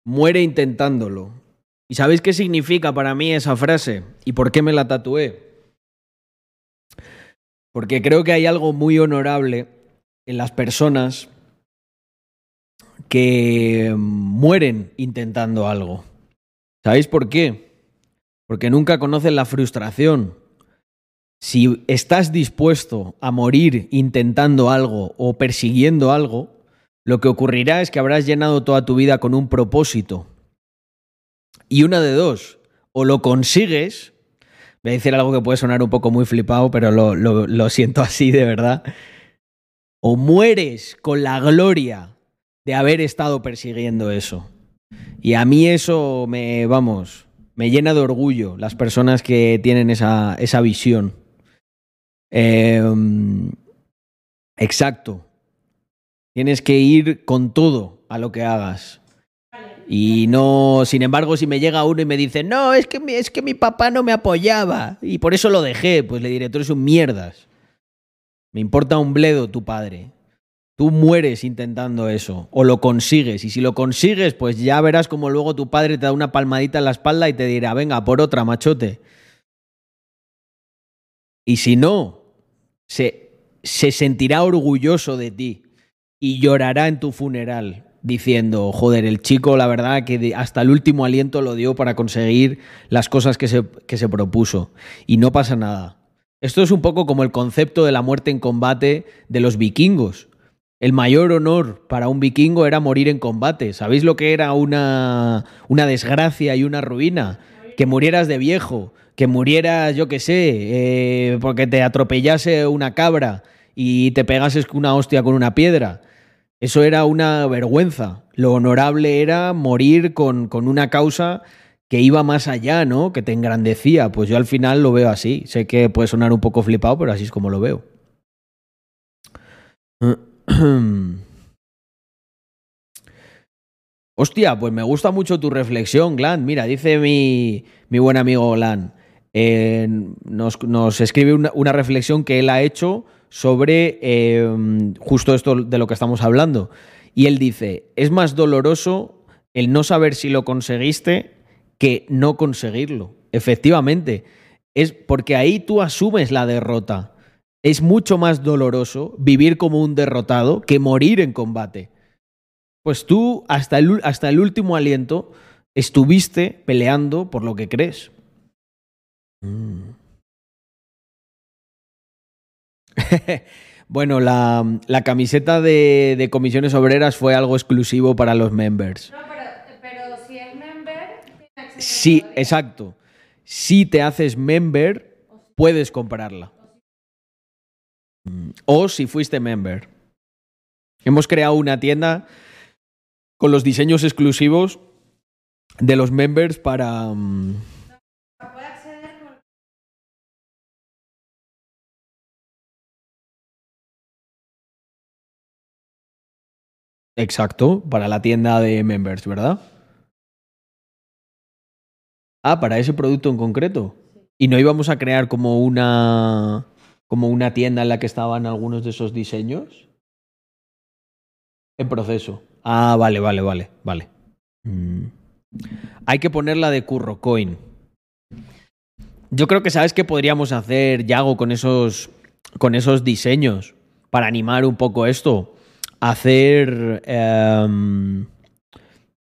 Muere intentándolo. ¿Y sabéis qué significa para mí esa frase? ¿Y por qué me la tatué? Porque creo que hay algo muy honorable en las personas que mueren intentando algo. ¿Sabéis por qué? Porque nunca conocen la frustración. Si estás dispuesto a morir intentando algo o persiguiendo algo, lo que ocurrirá es que habrás llenado toda tu vida con un propósito. Y una de dos, o lo consigues, voy a decir algo que puede sonar un poco muy flipado, pero lo, siento así de verdad, o mueres con la gloria de haber estado persiguiendo eso. Y a mí eso me, vamos, me llena de orgullo las personas que tienen esa, esa visión. Em, exacto. Tienes que ir con todo a lo que hagas. Y no, sin embargo, si me llega uno y me dice, no, es que, mi, es que mi papá no me apoyaba y por eso lo dejé, pues le diré, tú eres un mierdas. Me importa un bledo tu padre. Tú mueres intentando eso, o lo consigues, y si lo consigues, pues ya verás como luego tu padre te da una palmadita en la espalda y te dirá, venga, por otra, machote. Y si no, se, se sentirá orgulloso de ti y llorará en tu funeral diciendo, joder, el chico la verdad que hasta el último aliento lo dio para conseguir las cosas que se, que se propuso. Y no pasa nada. Esto es un poco como el concepto de la muerte en combate de los vikingos. El mayor honor para un vikingo era morir en combate. ¿Sabéis lo que era una, una desgracia y una ruina? Que murieras de viejo, que murieras, yo qué sé, eh, porque te atropellase una cabra y te pegases una hostia con una piedra. Eso era una vergüenza. Lo honorable era morir con, con una causa que iba más allá, ¿no? Que te engrandecía. Pues yo al final lo veo así. Sé que puede sonar un poco flipado, pero así es como lo veo. Hostia, pues me gusta mucho tu reflexión, Glan. Mira, dice mi, mi buen amigo Glan. Nos, escribe una, reflexión que él ha hecho sobre eh, justo esto de lo que estamos hablando. Y él dice, es más doloroso el no saber si lo conseguiste que no conseguirlo. Efectivamente, es porque ahí tú asumes la derrota. Es mucho más doloroso vivir como un derrotado que morir en combate. Pues tú hasta el, hasta el último aliento estuviste peleando por lo que crees. Mm. bueno, la, la camiseta de, de, comisiones obreras fue algo exclusivo para los members. No, pero, pero si es member, Sí, todavía. exacto. Si te haces member, puedes comprarla. Mm, O si fuiste member. Hemos creado una tienda con los diseños exclusivos de los members para... mm, Exacto, para la tienda de members, ¿verdad? Ah, para ese producto en concreto. Y no íbamos a crear como una como una tienda en la que estaban algunos de esos diseños. En proceso. Ah, vale, vale, vale, vale. Mm. Hay que ponerla de CurroCoin. Yo creo que sabes qué podríamos hacer, Yago, con esos con esos diseños para animar un poco esto hacer em,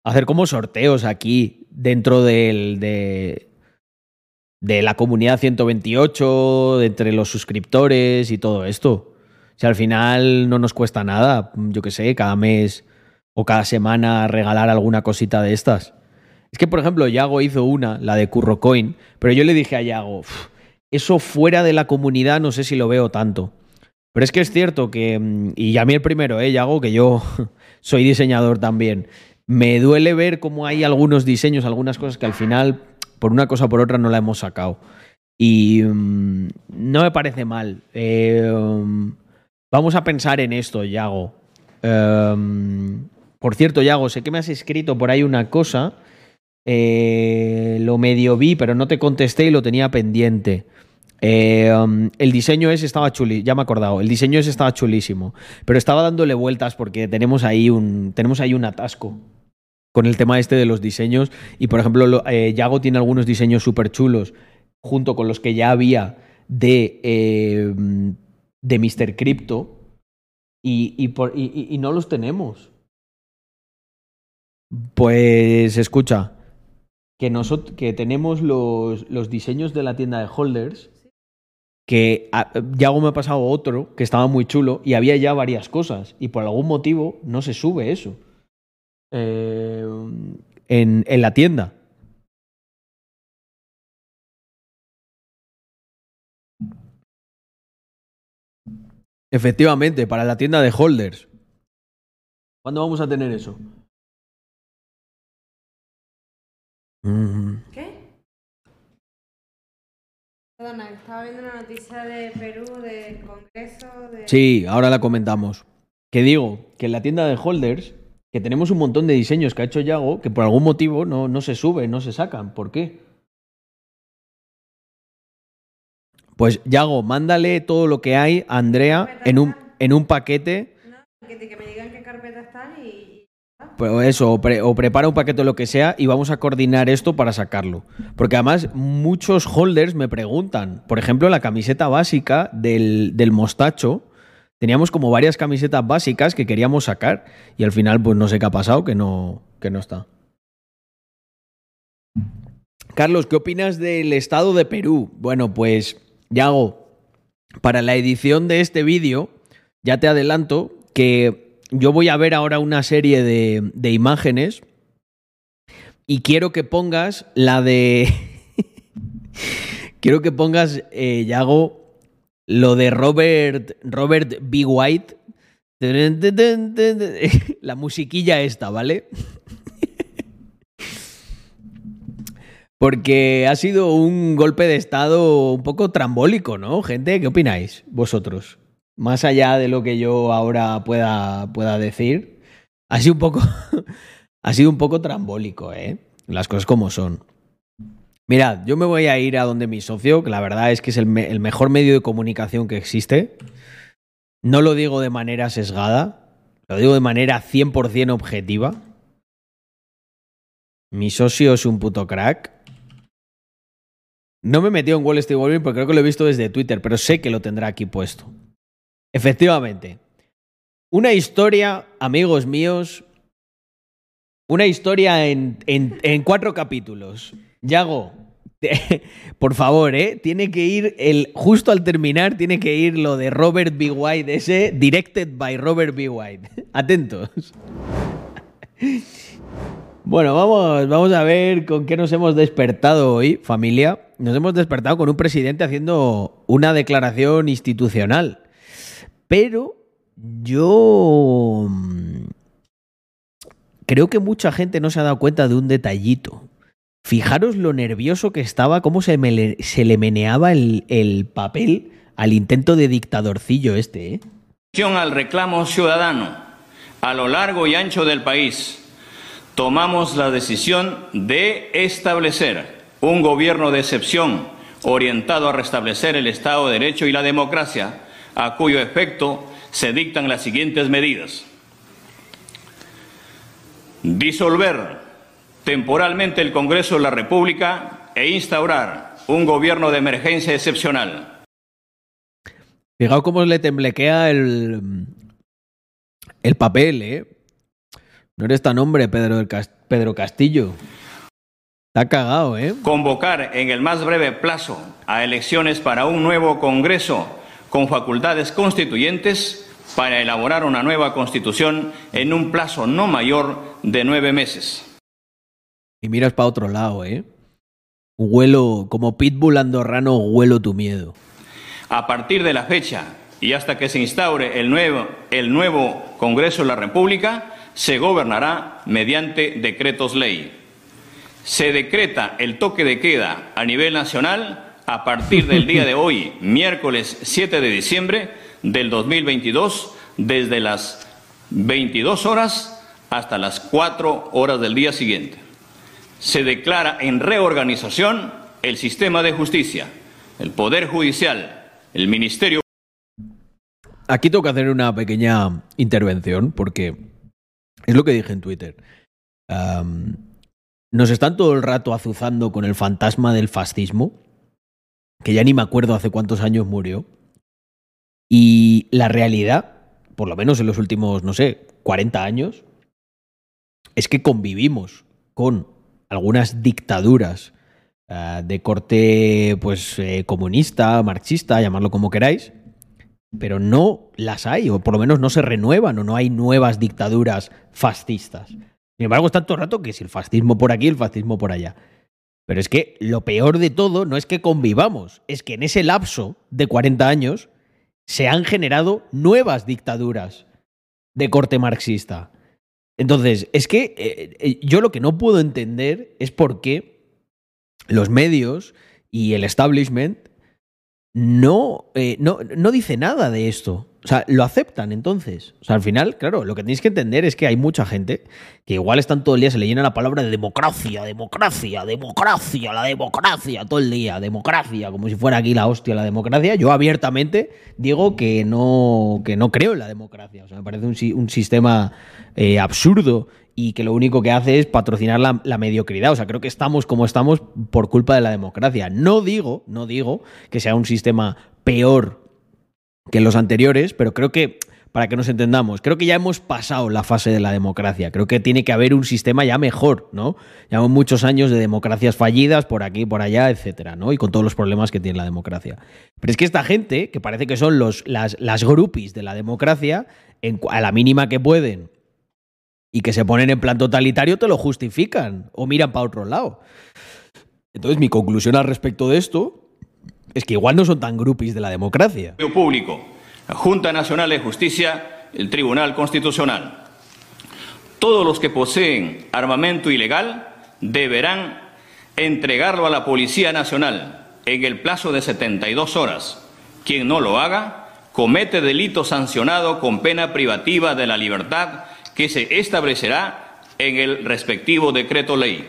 hacer como sorteos aquí dentro del, de, de la comunidad 128, de entre los suscriptores y todo esto. Si al final no nos cuesta nada, yo qué sé, cada mes o cada semana regalar alguna cosita de estas. Es que, por ejemplo, Yago hizo una, la de CurroCoin, pero yo le dije a Yago, "Uf, eso fuera de la comunidad no sé si lo veo tanto. Pero es que es cierto que, mm, y a mí el primero, ¿eh, Yago? Que yo soy diseñador también. Me duele ver cómo hay algunos diseños, algunas cosas que al final, por una cosa o por otra, no la hemos sacado. Y mm, no me parece mal. Eh, vamos a pensar en esto, Yago. Um, por cierto, Yago, sé que me has escrito por ahí una cosa. Eh, lo medio vi, pero no te contesté y lo tenía pendiente. Eh, um, el diseño ese estaba chulísimo, ya me he acordado, el diseño ese estaba chulísimo, pero estaba dándole vueltas porque tenemos ahí un, tenemos ahí un atasco con el tema este de los diseños y por ejemplo lo- eh, Yago tiene algunos diseños súper chulos junto con los que ya había de, eh, de Mr. Crypto y- y no los tenemos. Pues escucha, que, nosotros, que tenemos los, los diseños de la tienda de holders, que a- Yago me ha pasado otro que estaba muy chulo y había ya varias cosas y por algún motivo no se sube eso eh, en, en la tienda. Efectivamente, para la tienda de holders. ¿Cuándo vamos a tener eso? Mm. Perdona, estaba viendo una noticia de Perú, del Congreso, de... Sí, ahora la comentamos. Que digo, que en la tienda de holders, que tenemos un montón de diseños que ha hecho Yago, que por algún motivo no, no se suben, no se sacan. ¿Por qué? Pues Yago, mándale todo lo que hay a Andrea en un, en un paquete. No, que, que me digan qué carpeta están y... Pues eso, o prepara un paquete o lo que sea y vamos a coordinar esto para sacarlo. Porque además muchos holders me preguntan, por ejemplo, la camiseta básica del, del mostacho. Teníamos como varias camisetas básicas que queríamos sacar y al final pues no sé qué ha pasado, que no, que no está. Carlos, ¿qué opinas del estado de Perú? Bueno, pues Yago, para la edición de este vídeo, ya te adelanto que yo voy a ver ahora una serie de, de imágenes y quiero que pongas la de... quiero que pongas, eh, Yago, lo de Robert, Robert B. White. La musiquilla esta, ¿vale? Porque ha sido un golpe de estado un poco trambólico, ¿no? Gente, ¿qué opináis vosotros? Más allá de lo que yo ahora pueda, pueda decir, ha sido un poco, ha sido un poco trambólico, ¿eh? Las cosas como son. Mirad, yo me voy a ir a donde mi socio, que la verdad es que es el, me- el mejor medio de comunicación que existe. No lo digo de manera sesgada, lo digo de manera 100% objetiva. Mi socio es un puto crack. No me he metido en Wall Street Wolverine porque creo que lo he visto desde Twitter, pero sé que lo tendrá aquí puesto. Efectivamente. Una historia, amigos míos. Una historia en, en- cuatro capítulos. Yago, por favor, ¿eh? Tiene que ir, el, justo al terminar, tiene que ir lo de Robert B. White, ese, directed by Robert B. White. Atentos. Bueno, vamos, vamos a ver con qué nos hemos despertado hoy, familia. Nos hemos despertado con un presidente haciendo una declaración institucional. Pero yo mm, creo que mucha gente no se ha dado cuenta de un detallito. Fijaros lo nervioso que estaba, cómo se, le meneaba el, el, papel al intento de dictadorcillo este, ¿eh? Al reclamo ciudadano a lo largo y ancho del país, tomamos la decisión de establecer un gobierno de excepción orientado a restablecer el Estado de Derecho y la democracia, a cuyo efecto se dictan las siguientes medidas. Disolver temporalmente el Congreso de la República e instaurar un gobierno de emergencia excepcional. Fijaos cómo le temblequea el, el papel, ¿eh? No eres tan hombre, Pedro, Pedro Castillo. Está cagado, ¿eh? Convocar en el más breve plazo a elecciones para un nuevo Congreso con facultades constituyentes para elaborar una nueva constitución en un plazo no mayor de nueve meses. Y miras para otro lado, ¿eh? Huelo, como pitbull andorrano, huelo tu miedo. A partir de la fecha y hasta que se instaure el nuevo, el nuevo Congreso de la República, se gobernará mediante decretos ley. Se decreta el toque de queda a nivel nacional a partir del día de hoy, miércoles 7 de diciembre del 2022, desde las 22 horas hasta las 4 horas del día siguiente. Se declara en reorganización el sistema de justicia, el Poder Judicial, el Ministerio. Aquí tengo que hacer una pequeña intervención porque es lo que dije en Twitter. nos están todo el rato azuzando con el fantasma del fascismo, que ya ni me acuerdo hace cuántos años murió. Y la realidad, por lo menos en los últimos, no sé, 40 años, es que convivimos con algunas dictaduras uh, de corte pues eh, comunista, marxista, llamarlo como queráis, pero no las hay, o por lo menos no se renuevan, o no hay nuevas dictaduras fascistas. Sin embargo, todo el rato que si el fascismo por aquí, el fascismo por allá. Pero es que lo peor de todo no es que convivamos, es que en ese lapso de 40 años se han generado nuevas dictaduras de corte marxista. Entonces, es que eh, eh, yo lo que no puedo entender es por qué los medios y el establishment no, eh, no, no dice nada de esto. O sea, lo aceptan entonces. O sea, al final, claro, lo que tenéis que entender es que hay mucha gente que igual están todo el día, se le llena la palabra de democracia, democracia, democracia, la democracia, todo el día, democracia, como si fuera aquí la hostia la democracia. Yo abiertamente digo que no, que no creo en la democracia. O sea, me parece un, un sistema eh, absurdo y que lo único que hace es patrocinar la, la, mediocridad. O sea, creo que estamos como estamos por culpa de la democracia. No digo, no digo que sea un sistema peor que los anteriores, pero creo que, para que nos entendamos, creo que ya hemos pasado la fase de la democracia. Creo que tiene que haber un sistema ya mejor, ¿no? Llevamos muchos años de democracias fallidas por aquí, por allá, etcétera, ¿no? Y con todos los problemas que tiene la democracia. Pero es que esta gente, que parece que son los, las, las groupies de la democracia, en, a la mínima que pueden y que se ponen en plan totalitario, te lo justifican o miran para otro lado. Entonces, mi conclusión al respecto de esto es que igual no son tan groupies de la democracia. Público, la Junta Nacional de Justicia, el Tribunal Constitucional. Todos los que poseen armamento ilegal deberán entregarlo a la Policía Nacional en el plazo de 72 horas. Quien no lo haga comete delito sancionado con pena privativa de la libertad que se establecerá en el respectivo decreto ley.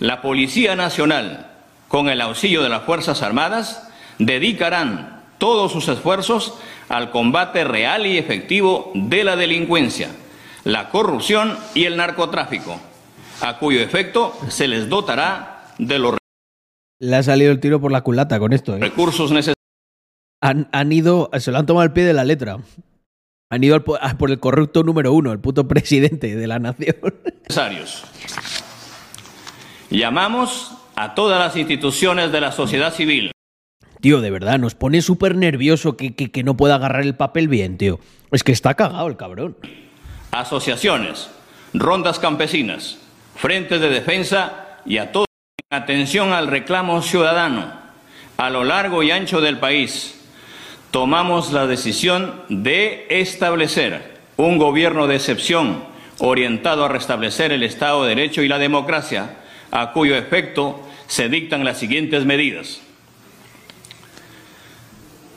La Policía Nacional, con el auxilio de las Fuerzas Armadas, dedicarán todos sus esfuerzos al combate real y efectivo de la delincuencia, la corrupción y el narcotráfico, a cuyo efecto se les dotará de los le ha salido el tiro por la culata con esto. ¿eh? Recursos necesarios. Han, han, ido, se lo han tomado al pie de la letra. Han ido por el corrupto número uno, el puto presidente de la nación. Necesarios. Llamamos a todas las instituciones de la sociedad civil. Tío, de verdad, nos pone súper nervioso que, que, que, no pueda agarrar el papel bien, tío. Es que está cagado el cabrón. Asociaciones, rondas campesinas, frentes de defensa y a todos. Atención al reclamo ciudadano a lo largo y ancho del país tomamos la decisión de establecer un gobierno de excepción orientado a restablecer el Estado de Derecho y la democracia, a cuyo efecto se dictan las siguientes medidas.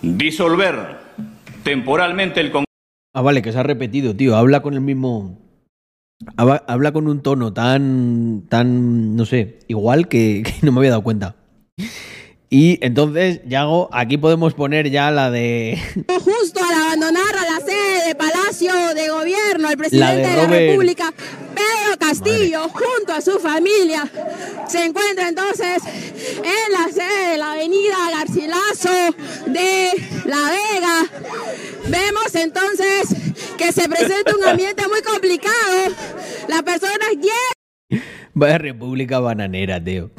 Disolver temporalmente el Congreso. Ah, vale, que se ha repetido, tío. Habla con el mismo. Habla, habla con un tono tan. tan. no sé, igual que, que no me había dado cuenta. Y entonces, Yago, aquí podemos poner ya la de. Justo al abandonar a la sede de Palacio de Gobierno, el presidente de de, la. República, Castillo, junto a su familia, se encuentra entonces en la sede de la avenida Garcilaso de La Vega. Vemos entonces que se presenta un ambiente muy complicado. Las personas llegan. Vaya República Bananera, tío.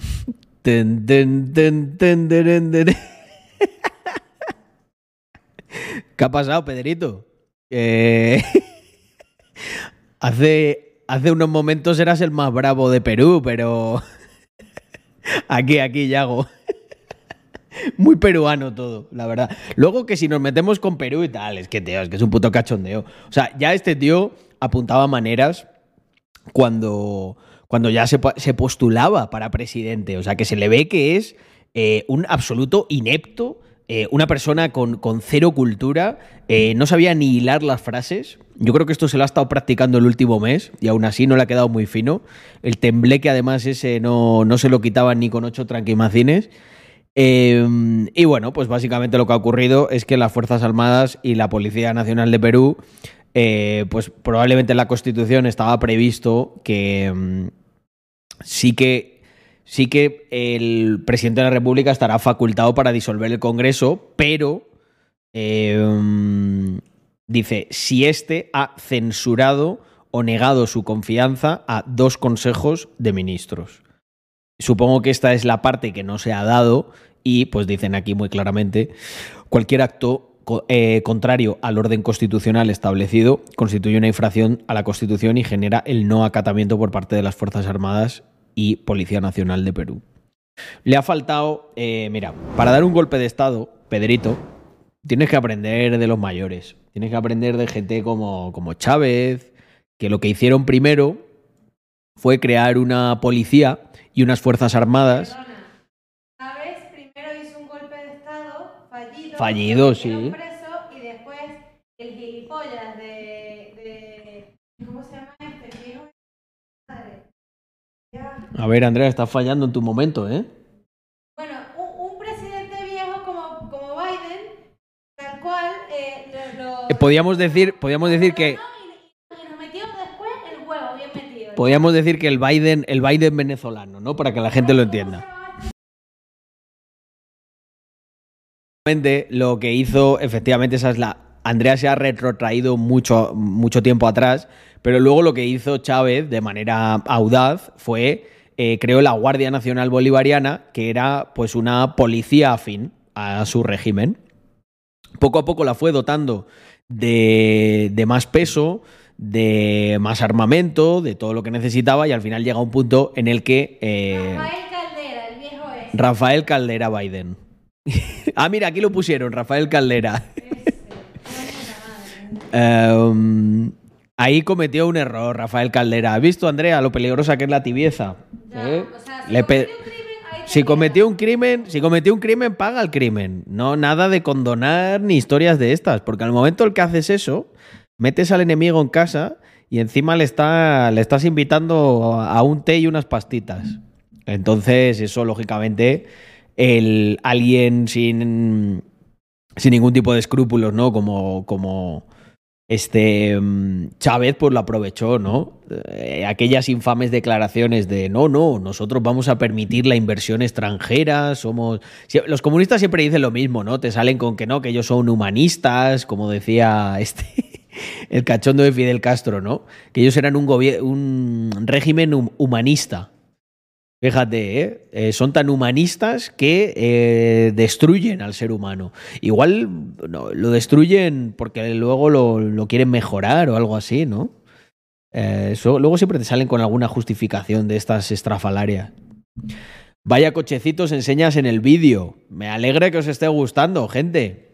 Ten, ten. ¿Qué ha pasado, Pedrito? Eh, hace, hace unos momentos eras el más bravo de Perú, pero aquí, aquí, Yago. Muy peruano todo, la verdad. Luego que si nos metemos con Perú y tal, es que, tío, es que es un puto cachondeo. O sea, ya este tío apuntaba maneras cuando, cuando ya se, po- se postulaba para presidente. O sea, que se le ve que es eh, un absoluto inepto, eh, una persona con, con cero cultura, eh, no sabía ni hilar las frases. Yo creo que esto se lo ha estado practicando el último mes y aún así no le ha quedado muy fino. El tembleque, además, ese no, no se lo quitaban ni con ocho tranquimacines. Eh, y bueno, pues básicamente lo que ha ocurrido es que las Fuerzas Armadas y la Policía Nacional de Perú, eh, pues probablemente en la Constitución estaba previsto que mm, sí que sí que el presidente de la República estará facultado para disolver el Congreso, pero mm, dice si éste ha censurado o negado su confianza a dos consejos de ministros. Supongo que esta es la parte que no se ha dado y pues dicen aquí muy claramente cualquier acto eh, contrario al orden constitucional establecido constituye una infracción a la Constitución y genera el no acatamiento por parte de las Fuerzas Armadas y Policía Nacional de Perú. Le ha faltado, eh, mira, para dar un golpe de Estado, Pedrito, tienes que aprender de los mayores. Tienes que aprender de gente como, como Chávez, que lo que hicieron primero fue crear una policía y unas fuerzas armadas. Perdona. ¿Sabes? Primero hizo un golpe de Estado fallido. Fallido, sí. metieron preso, y después el gilipollas de, de. ¿Cómo se llama este? El viejo. Madre. Ya. A ver, Andrea, estás fallando en tu momento, ¿eh? Bueno, un, un presidente viejo como, como Biden, tal cual, eh, lo, lo- Eh, Podíamos decir, podíamos decir que, podíamos decir que el Biden, el Biden venezolano, ¿no? Para que la gente lo entienda. Lo que hizo, efectivamente, esa es la. Andrea se ha retrotraído mucho, mucho tiempo atrás, pero luego lo que hizo Chávez de manera audaz fue eh, creó la Guardia Nacional Bolivariana, que era pues una policía afín a su régimen. Poco a poco la fue dotando de, de más peso, de más armamento, de todo lo que necesitaba, y al final llega un punto en el que eh, Rafael Caldera, el viejo ese. Rafael Caldera Biden. ah, mira, aquí lo pusieron, Rafael Caldera. Em, ahí cometió un error, Rafael Caldera. ¿Has visto, Andrea, lo peligrosa que es la tibieza? Ya, ¿Eh? o sea, si Le pe- cometió un crimen, ahí te si cometió un crimen, si cometió un crimen, paga el crimen. No nada de condonar ni historias de estas, porque al momento en que haces eso, metes al enemigo en casa y encima le, está, le estás invitando a un té y unas pastitas. Entonces, eso lógicamente, el alguien sin, sin ningún tipo de escrúpulos, ¿no? Como, como este mm, Chávez, pues lo aprovechó, ¿no? Eh, aquellas infames declaraciones de no, no, nosotros vamos a permitir la inversión extranjera, somos. Los comunistas siempre dicen lo mismo, ¿no? Te salen con que no, que ellos son humanistas, como decía este. El cachondo de Fidel Castro, ¿no? Que ellos eran un, un régimen hum- humanista. Fíjate, ¿eh? Eh, son tan humanistas que eh, destruyen al ser humano. Igual no, lo destruyen porque luego lo, quieren mejorar o algo así, ¿no? Eh, luego siempre te salen con alguna justificación de estas estrafalarias. Vaya cochecitos enseñas en el vídeo. Me alegra que os esté gustando, gente.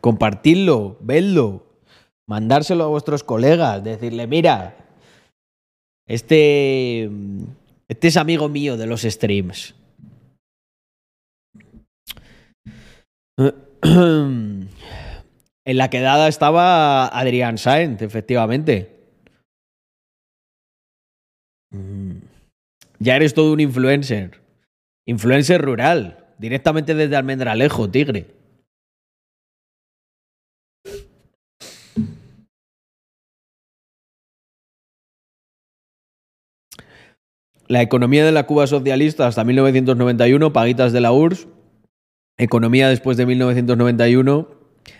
Compartidlo, vedlo, mandárselo a vuestros colegas, decirle, mira, este, este es amigo mío de los streams. En la quedada estaba Adrián Sainz, efectivamente. Mm. Ya eres todo un influencer. Influencer rural. Directamente desde Almendralejo, tigre. La economía de la Cuba socialista hasta 1991, paguitas de la URSS. Economía después de 1991.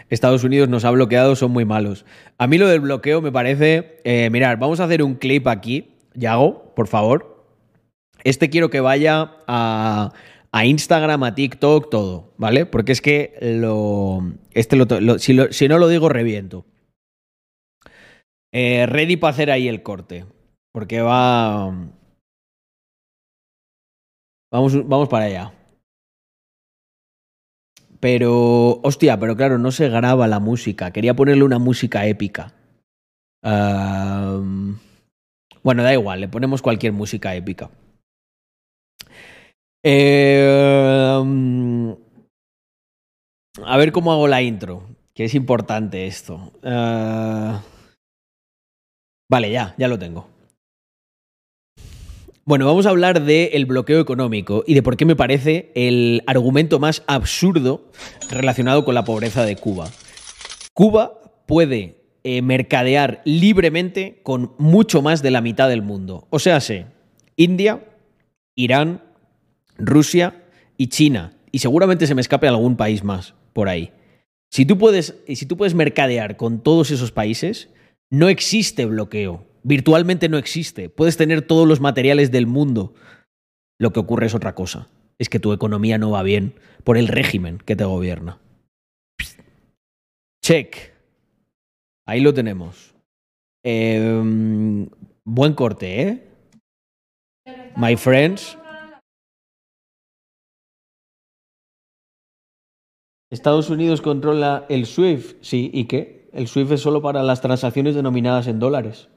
Estados Unidos nos ha bloqueado, son muy malos. A mí lo del bloqueo me parece. Eh, mirar, vamos a hacer un clip aquí. Yago, por favor. Este quiero que vaya a, a Instagram, a TikTok, todo, ¿vale? Porque es que lo. Este lo, si no lo digo, reviento. Eh, ready para hacer ahí el corte. Porque va. Vamos, vamos para allá. Pero, hostia, pero claro, no se graba la música. Quería ponerle una música épica. Bueno, da igual, le ponemos cualquier música épica. Mm, a ver cómo hago la intro, que es importante esto. Ah, vale, ya, ya lo tengo. Bueno, vamos a hablar del bloqueo económico y de por qué me parece el argumento más absurdo relacionado con la pobreza de Cuba. Cuba puede eh, mercadear libremente con mucho más de la mitad del mundo. O sea, sé, India, Irán, Rusia y China. Y seguramente se me escape algún país más por ahí. Si tú puedes, si tú puedes mercadear con todos esos países, no existe bloqueo. Virtualmente no existe. Puedes tener todos los materiales del mundo. Lo que ocurre es otra cosa. Es que tu economía no va bien por el régimen que te gobierna. Check. Ahí lo tenemos. Eh, buen corte, ¿eh? My friends. Estados Unidos controla el SWIFT. Sí, ¿y qué? El SWIFT es solo para las transacciones denominadas en dólares.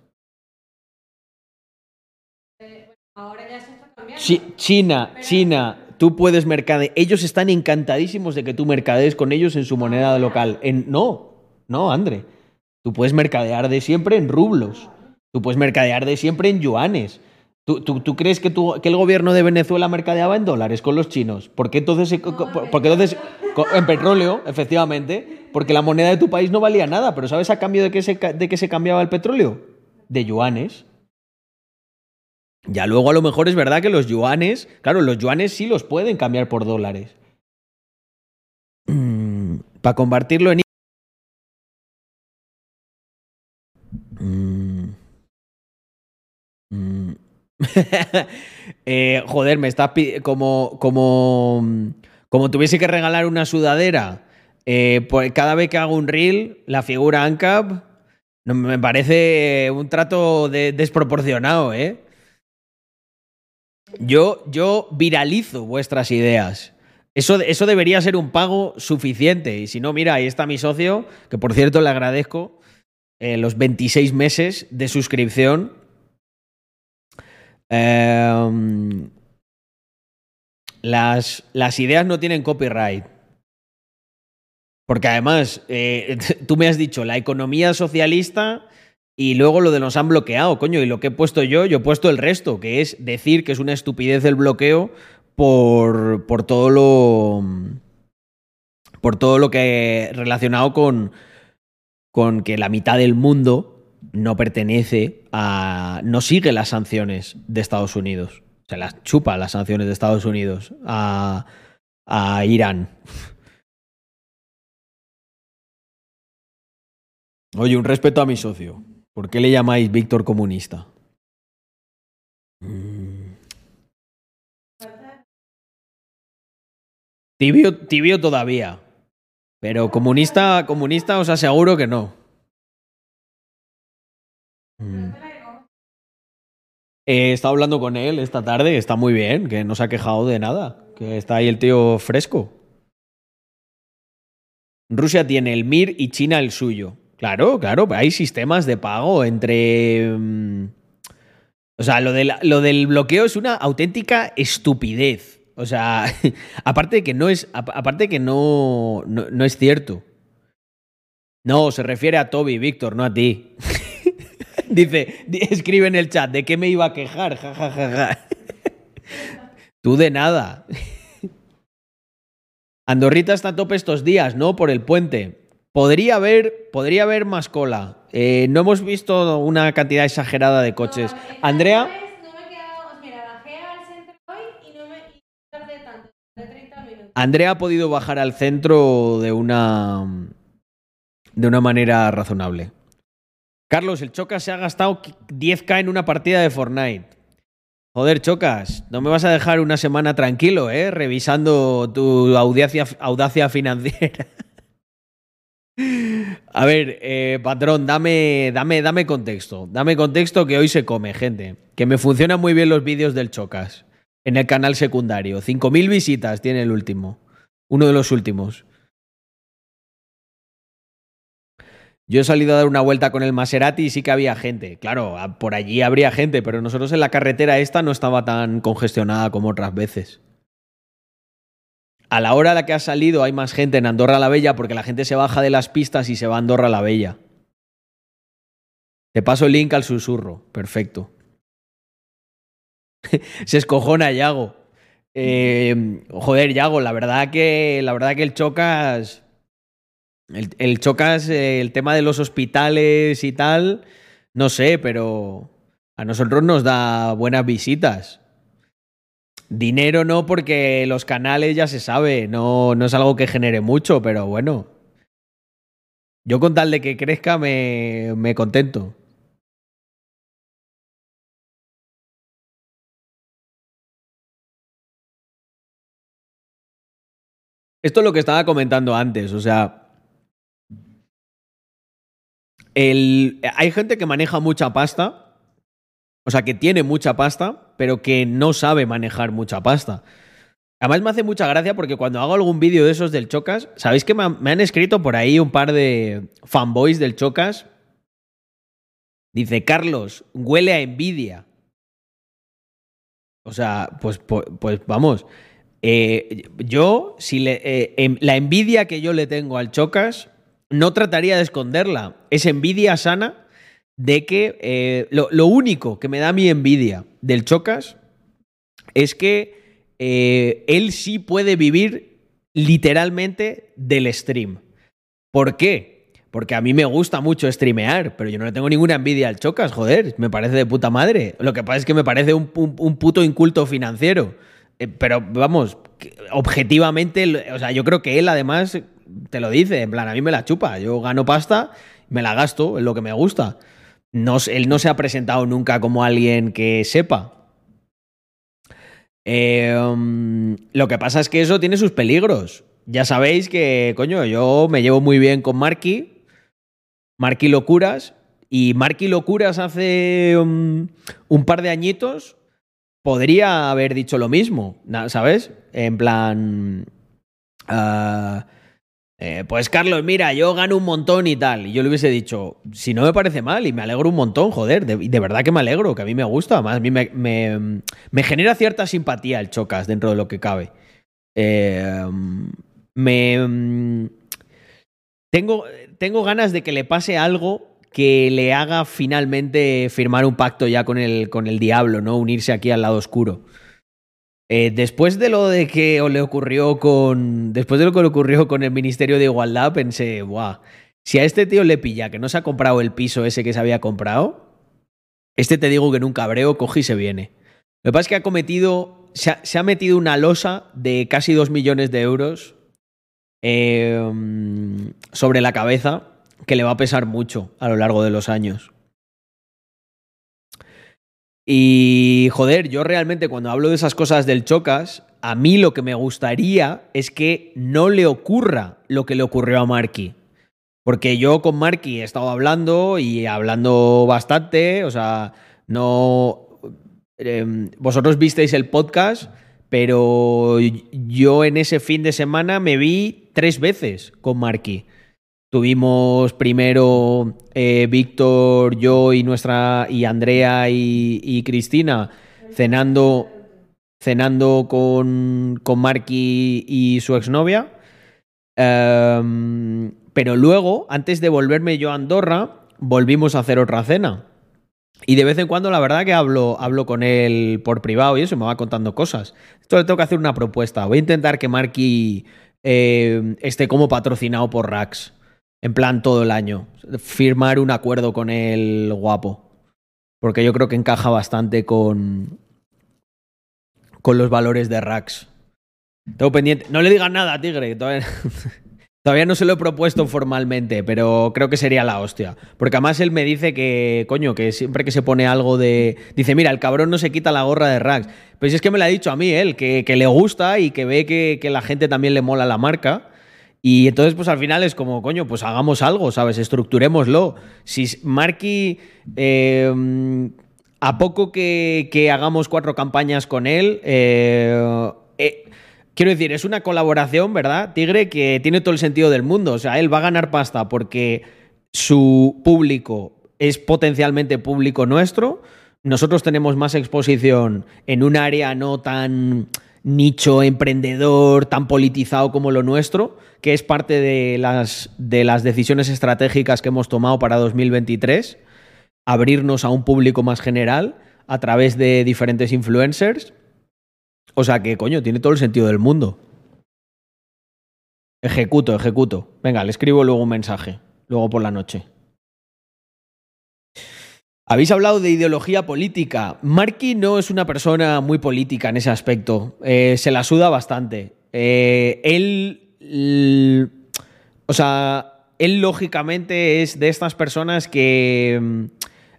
Ahora ya se está cambiando. Chi- China, China, tú puedes mercadear. Ellos están encantadísimos de que tú mercadees con ellos en su moneda local. En, no, no, André. Tú puedes mercadear de siempre en rublos. Tú puedes mercadear de siempre en yuanes. ¿Tú, tú, tú crees que, tú- que el gobierno de Venezuela mercadeaba en dólares con los chinos? ¿Por qué entonces, porque entonces en petróleo, efectivamente, porque la moneda de tu país no valía nada, pero ¿sabes a cambio de qué se, de qué se cambiaba el petróleo? De yuanes. Ya luego a lo mejor es verdad que los yuanes, claro, los yuanes sí los pueden cambiar por dólares. Para convertirlo en... Mm. Mm. Eh, joder, me estás como como como tuviese que regalar una sudadera eh, por- cada vez que hago un reel, la figura ANCAP, no, me parece un trato de- desproporcionado, ¿eh? Yo, yo viralizo vuestras ideas. Eso, eso debería ser un pago suficiente. Y si no, mira, ahí está mi socio, que por cierto le agradezco eh, los 26 meses de suscripción. Em, las, las ideas no tienen copyright. Porque además, eh, tú me has dicho la economía socialista y luego lo de nos han bloqueado, coño. Y lo que he puesto yo, yo he puesto el resto, que es decir que es una estupidez el bloqueo por, por todo lo. Por todo lo que relacionado con, con que la mitad del mundo no pertenece a. no sigue las sanciones de Estados Unidos. Se las chupa las sanciones de Estados Unidos a, a Irán. Oye, un respeto a mi socio. ¿Por qué le llamáis Víctor comunista? Tibio, tibio todavía. Pero comunista, comunista os aseguro que no. Mm. He estado hablando con él esta tarde, está muy bien, que no se ha quejado de nada, que está ahí el tío fresco. Rusia tiene el MIR y China el suyo. Claro, claro, hay sistemas de pago entre... mm, O sea, lo del, lo del bloqueo es una auténtica estupidez. O sea, aparte de que no es, ap- aparte de que no, no, no es cierto. No, se refiere a Toby, Víctor, no a ti. Dice, di- escribe en el chat, ¿de qué me iba a quejar? Ja, ja, ja, ja. Tú de nada. Andorrita está a tope estos días, ¿no? Por el puente. Podría haber, podría haber más cola. Eh, no hemos visto una cantidad exagerada de coches. No, esta Andrea, vez No me he quedado, mira, bajé al centro hoy y no me y no tardé tanto, de 30 minutos. Andrea ha podido bajar al centro de una de una manera razonable. Carlos, el Chocas se ha gastado 10k en una partida de Fortnite. Joder, Chocas, no me vas a dejar una semana tranquilo, ¿eh? Revisando tu audacia, audacia financiera. A ver, eh, patrón, dame, dame, dame contexto. Dame contexto que hoy se come, gente. Que me funcionan muy bien los vídeos del Chocas en el canal secundario. 5.000 visitas tiene el último. Uno de los últimos. Yo he salido a dar una vuelta con el Maserati y sí que había gente. Claro, por allí habría gente, pero nosotros en la carretera esta no estaba tan congestionada como otras veces. A la hora a la que ha salido hay más gente en Andorra la Bella porque la gente se baja de las pistas y se va a Andorra la Bella. Te paso el link al susurro. Perfecto. se escojona Yago. Eh, joder, Yago, la verdad que la verdad que el Chocas el, el Chocas eh, el tema de los hospitales y tal, no sé, pero a nosotros nos da buenas visitas. Dinero no, porque los canales ya se sabe, no, no es algo que genere mucho, pero bueno. Yo con tal de que crezca me, me contento. Esto es lo que estaba comentando antes, o sea, el, hay gente que maneja mucha pasta, o sea, que tiene mucha pasta, pero que no sabe manejar mucha pasta. Además me hace mucha gracia porque cuando hago algún vídeo de esos del Chocas, ¿sabéis que me han, escrito por ahí un par de fanboys del Chocas? Dice, Carlos, huele a envidia. O sea, pues, pues, vamos. Eh, yo, si eh, em- la envidia que yo le tengo al Chocas, no trataría de esconderla. Es envidia sana de que eh, lo, único que me da mi envidia del Chocas es que eh, él sí puede vivir literalmente del stream. ¿Por qué? Porque a mí me gusta mucho streamear, pero yo no le tengo ninguna envidia al Chocas, joder, me parece de puta madre. Lo que pasa es que me parece un, un- puto inculto financiero. Eh, pero vamos, objetivamente, o sea, yo creo que él además te lo dice, en plan, a mí me la chupa, yo gano pasta, me la gasto, es lo que me gusta. Él no se ha presentado nunca como alguien que sepa. Um, lo que pasa es que eso tiene sus peligros. Ya sabéis que, coño, yo me llevo muy bien con Marky, Marky Locuras, y Marky Locuras hace um, un par de añitos podría haber dicho lo mismo, ¿sabes? En plan... ah, eh, pues Carlos, mira, yo gano un montón y tal. Y yo le hubiese dicho, si no me parece mal y me alegro un montón, joder, de, verdad que me alegro, que a mí me gusta. Además, a mí me, genera cierta simpatía el Chocas dentro de lo que cabe. Eh, me. Tengo, tengo ganas de que le pase algo que le haga finalmente firmar un pacto ya con el, con el diablo, ¿no? Unirse aquí al lado oscuro. Eh, después de lo de que le ocurrió con. Después de lo que le ocurrió con el Ministerio de Igualdad, pensé, guau. Si a este tío le pilla que no se ha comprado el piso ese que se había comprado, este te digo que en un cabreo coge y se viene. Lo que pasa es que ha cometido. Se ha, metido una losa de casi dos millones de euros eh, sobre la cabeza que le va a pesar mucho a lo largo de los años. Y joder, yo realmente cuando hablo de esas cosas del Chocas, a mí lo que me gustaría es que no le ocurra lo que le ocurrió a Marky. Porque yo con Marky he estado hablando y hablando bastante, o sea, no... eh, vosotros visteis el podcast, Pero yo en ese fin de semana me vi tres veces con Marky. Tuvimos primero eh, Víctor, yo y nuestra y Andrea y, Cristina cenando, cenando con, con Marky y su exnovia. Em, pero luego, antes de volverme yo a Andorra, volvimos a hacer otra cena. Y de vez en cuando, la verdad que hablo, hablo con él por privado y eso, me va contando cosas. Esto le tengo que hacer una propuesta. Voy a intentar que Marky eh, esté como patrocinado por Rax. En plan todo el año. Firmar un acuerdo con el guapo. Porque yo creo que encaja bastante con, con los valores de Rax. Tengo pendiente. No le digas nada, Tigre. Todavía, no se lo he propuesto formalmente, pero creo que sería la hostia. Porque además él me dice que, coño, que siempre que se pone algo de. Dice, mira, el cabrón no se quita la gorra de Rax. Pues es que me lo ha dicho a mí él, que, que le gusta y que ve que, que la gente también le mola la marca. Y entonces, pues al final es como, coño, pues hagamos algo, ¿sabes? Estructurémoslo. Si Marky, eh, a poco que, que, hagamos cuatro campañas con él, eh, eh, quiero decir, es una colaboración, ¿verdad? Tigre, que tiene todo el sentido del mundo. O sea, él va a ganar pasta porque su público es potencialmente público nuestro. Nosotros tenemos más exposición en un área no tan nicho emprendedor tan politizado como lo nuestro, que es parte de las, de las decisiones estratégicas que hemos tomado para 2023, abrirnos a un público más general a través de diferentes influencers. O sea que, coño, tiene todo el sentido del mundo. Ejecuto, ejecuto. Venga, le escribo luego un mensaje, luego por la noche. Habéis hablado de ideología política. Marky no es una persona muy política en ese aspecto. Eh, se la suda bastante. Eh, él. O sea, él lógicamente es de estas personas que. mm,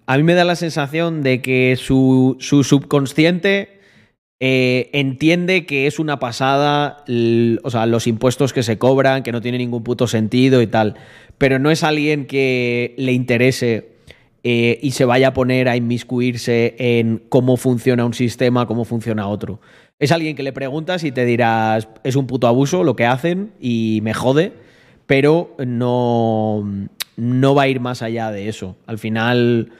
A mí me da la sensación de que su, su subconsciente eh, entiende que es una pasada, o sea, los impuestos que se cobran, que no tiene ningún puto sentido y tal. Pero no es alguien que le interese eh, y se vaya a poner a inmiscuirse en cómo funciona un sistema, cómo funciona otro. Es alguien que le preguntas y te dirás, es un puto abuso lo que hacen y me jode, pero no, no va a ir más allá de eso. Al final,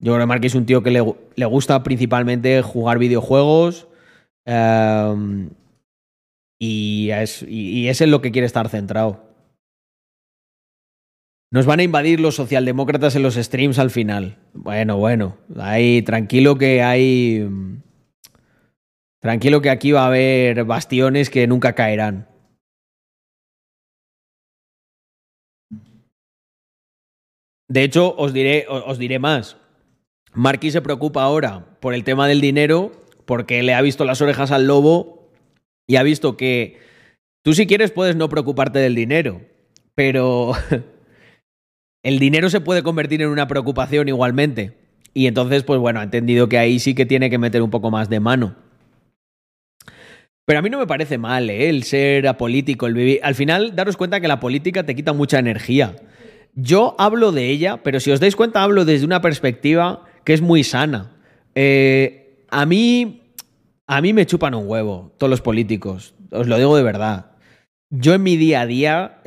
yo creo que es un tío que le, le gusta principalmente jugar videojuegos eh, y, es, y es en lo que quiere estar centrado. Nos van a invadir los socialdemócratas en los streams al final. Bueno, bueno. Ahí, tranquilo que hay. Tranquilo que aquí va a haber bastiones que nunca caerán. De hecho, os diré, os diré más. Marquis se preocupa ahora por el tema del dinero porque le ha visto las orejas al lobo y ha visto que tú si quieres puedes no preocuparte del dinero, pero el dinero se puede convertir en una preocupación igualmente. Y entonces, pues bueno, ha entendido que ahí sí que tiene que meter un poco más de mano. Pero a mí no me parece mal, ¿eh? El ser apolítico, el vivir. Al final, daros cuenta que la política te quita mucha energía. Yo hablo de ella, pero si os dais cuenta, hablo desde una perspectiva que es muy sana. Eh, a mí. A mí me chupan un huevo, todos los políticos. Os lo digo de verdad. Yo en mi día a día.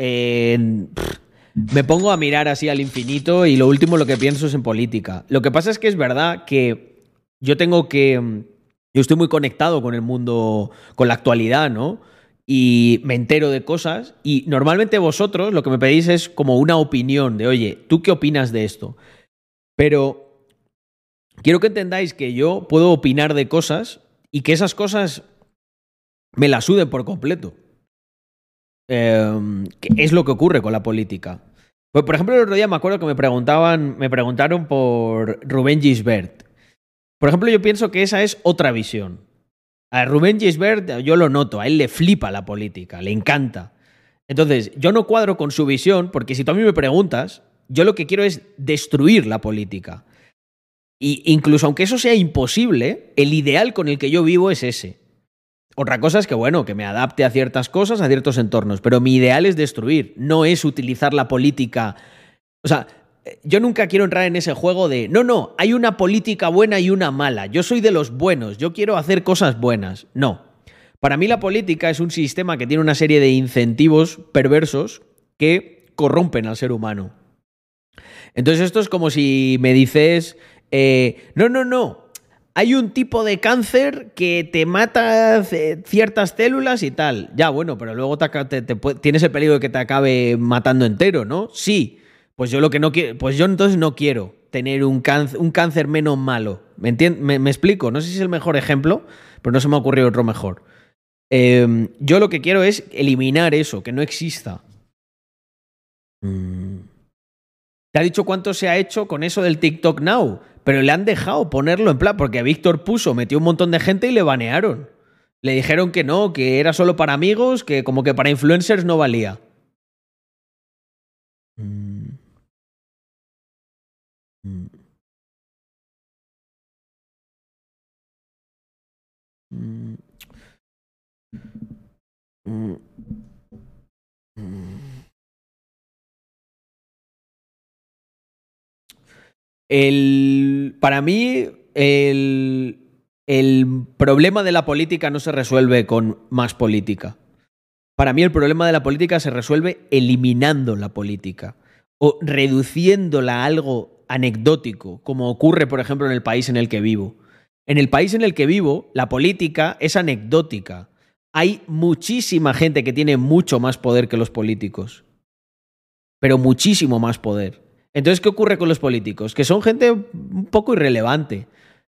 Me pongo a mirar así al infinito y lo último lo que pienso es en política. Lo que pasa es que es verdad que yo tengo que... Yo estoy muy conectado con el mundo, con la actualidad, ¿no? Y me entero de cosas y normalmente vosotros lo que me pedís es como una opinión de, oye, ¿tú qué opinas de esto? Pero quiero que entendáis que yo puedo opinar de cosas y que esas cosas me las suden por completo. Que es lo que ocurre con la política. Pues, por ejemplo, el otro día me acuerdo que me preguntaban, me preguntaron por Rubén Gisbert. Por ejemplo, yo pienso que esa es otra visión. A Rubén Gisbert yo lo noto, a él le flipa la política, le encanta. Entonces, yo no cuadro con su visión, porque si tú a mí me preguntas, yo lo que quiero es destruir la política. Y incluso aunque eso sea imposible, el ideal con el que yo vivo es ese. Otra cosa es que, bueno, que me adapte a ciertas cosas, a ciertos entornos, pero mi ideal es destruir, no es utilizar la política. O sea, yo nunca quiero entrar en ese juego de, no, no, hay una política buena y una mala, yo soy de los buenos, yo quiero hacer cosas buenas. No, Para mí la política es un sistema que tiene una serie de incentivos perversos que corrompen al ser humano. Entonces esto es como si me dices, eh, no, no, no, hay un tipo de cáncer que te mata ciertas células y tal. Ya, bueno, pero luego tienes el peligro de que te acabe matando entero, ¿no? Sí. Pues yo lo que no quiero, pues yo entonces no quiero tener un cáncer, menos malo. ¿Me, me, explico? No sé si es el mejor ejemplo, pero no se me ha ocurrido otro mejor. Em, yo lo que quiero es eliminar eso, que no exista. Mm. Te ha dicho cuánto se ha hecho con eso del TikTok Now, pero le han dejado ponerlo en plan, porque Víctor puso, metió un montón de gente y le banearon. Le dijeron que no, que era solo para amigos, que como que para influencers no valía. Mm. Mm. Mm. El, para mí, el, el problema de la política no se resuelve con más política. Para mí el problema de la política se resuelve eliminando la política o reduciéndola a algo anecdótico, como ocurre, por ejemplo, en el país en el que vivo. En el país en el que vivo, la política es anecdótica hay muchísima gente que tiene mucho más poder que los políticos. Pero muchísimo más poder. Entonces, ¿qué ocurre con los políticos? Que son gente un poco irrelevante.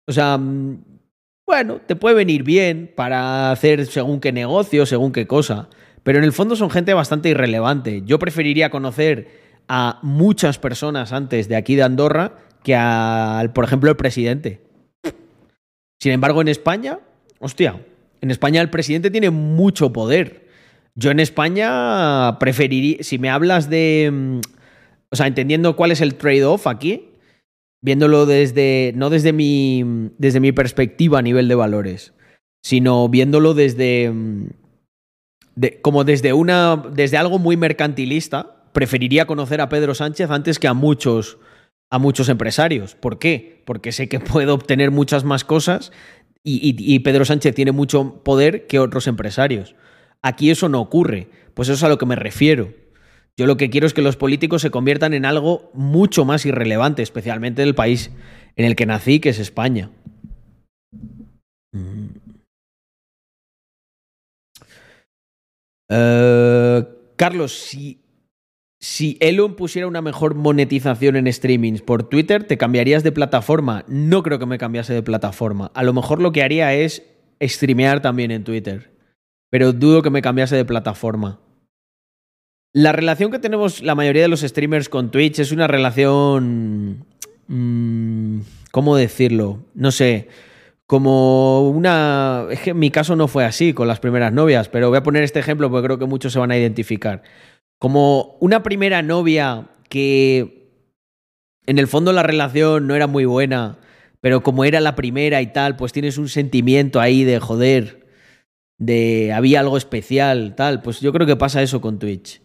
O sea, mm, bueno, te puede venir bien para hacer según qué negocio, según qué cosa. Pero en el fondo son gente bastante irrelevante. Yo preferiría conocer a muchas personas antes de aquí de Andorra que al, por ejemplo, el presidente. Sin embargo, en España, hostia, en España el presidente tiene mucho poder. Yo en España preferiría, si me hablas de, mm, o sea, entendiendo cuál es el trade-off aquí, viéndolo desde, no desde mi, desde mi perspectiva a nivel de valores, sino viéndolo desde, mm, como desde una, desde algo muy mercantilista, preferiría conocer a Pedro Sánchez antes que a muchos, a muchos empresarios. ¿Por qué? Porque sé que puedo obtener muchas más cosas y, Pedro Sánchez tiene mucho poder que otros empresarios. Aquí eso no ocurre. Pues eso es a lo que me refiero. Yo lo que quiero es que los políticos se conviertan en algo mucho más irrelevante, especialmente en el país en el que nací, que es España. Eh, Carlos, si si Elon pusiera una mejor monetización en streamings por Twitter, ¿te cambiarías de plataforma? No creo que me cambiase de plataforma. A lo mejor lo que haría es streamear también en Twitter. Pero dudo que me cambiase de plataforma. La relación que tenemos la mayoría de los streamers con Twitch es una relación... Mm, ¿Cómo decirlo? No sé. Como una... Es que en mi caso no fue así con las primeras novias, pero voy a poner este ejemplo porque creo que muchos se van a identificar como una primera novia que en el fondo la relación no era muy buena, pero como era la primera y tal, pues tienes un sentimiento ahí de joder, de había algo especial, tal. Pues yo creo que pasa eso con Twitch.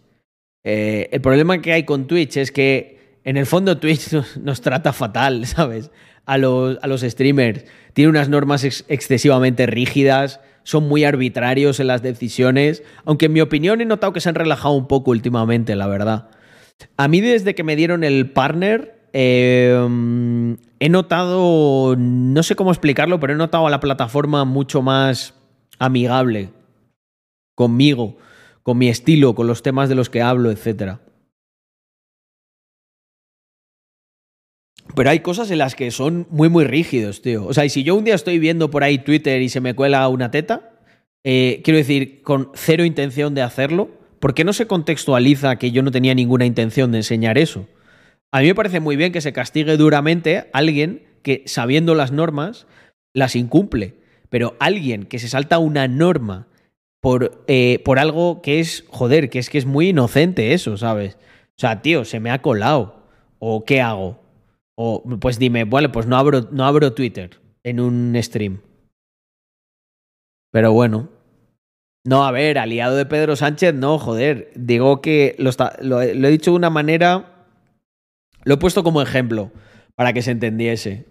Eh, el problema que hay con Twitch es que en el fondo Twitch nos, trata fatal, ¿sabes? A los, a los streamers. Tiene unas normas excesivamente rígidas son muy arbitrarios en las decisiones, aunque en mi opinión he notado que se han relajado un poco últimamente, la verdad. A mí desde que me dieron el partner, em, he notado, no sé cómo explicarlo, pero he notado a la plataforma mucho más amigable conmigo, con mi estilo, con los temas de los que hablo, etc. Pero hay cosas en las que son muy, muy rígidos, tío. O sea, y si yo un día estoy viendo por ahí Twitter y se me cuela una teta, eh, quiero decir, con cero intención de hacerlo, ¿por qué no se contextualiza que yo no tenía ninguna intención de enseñar eso? A mí me parece muy bien que se castigue duramente a alguien que, sabiendo las normas, las incumple. Pero alguien que se salta una norma por, eh, por algo que es, joder, que es que es muy inocente eso, ¿sabes? O sea, tío, se me ha colado. ¿O qué hago? O pues dime, bueno, pues no abro, no abro Twitter en un stream. Pero bueno. No, a ver, aliado de Pedro Sánchez, no, joder. Digo que lo, lo, he dicho de una manera. Lo he puesto como ejemplo para que se entendiese.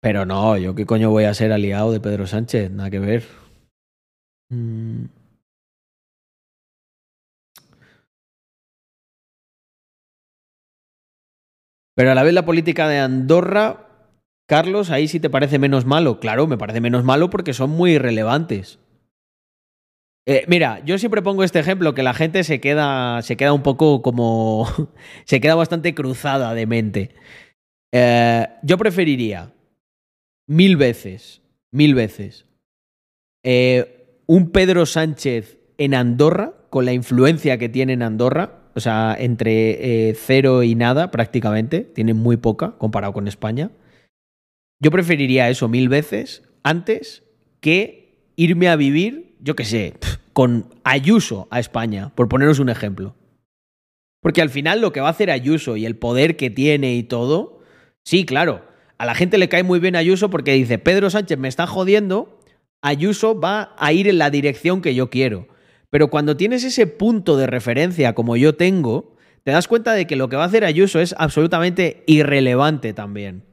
Pero no, yo qué coño voy a ser aliado de Pedro Sánchez, nada que ver. Mm. Pero a la vez la política de Andorra, Carlos, ahí sí te parece menos malo. Claro, me parece menos malo porque son muy irrelevantes. Eh, mira, yo siempre pongo este ejemplo que la gente se queda, se queda un poco como. se queda bastante cruzada de mente. Eh, yo preferiría mil veces, mil veces, eh, un Pedro Sánchez en Andorra, con la influencia que tiene en Andorra, o sea, entre eh, cero y nada prácticamente, tiene muy poca comparado con España. Yo preferiría eso mil veces antes que irme a vivir, yo qué sé, con Ayuso a España, por poneros un ejemplo. Porque al final lo que va a hacer Ayuso y el poder que tiene y todo, sí, claro, a la gente le cae muy bien Ayuso porque dice, Pedro Sánchez me está jodiendo, Ayuso va a ir en la dirección que yo quiero. Pero cuando tienes ese punto de referencia como yo tengo, te das cuenta de que lo que va a hacer Ayuso es absolutamente irrelevante también.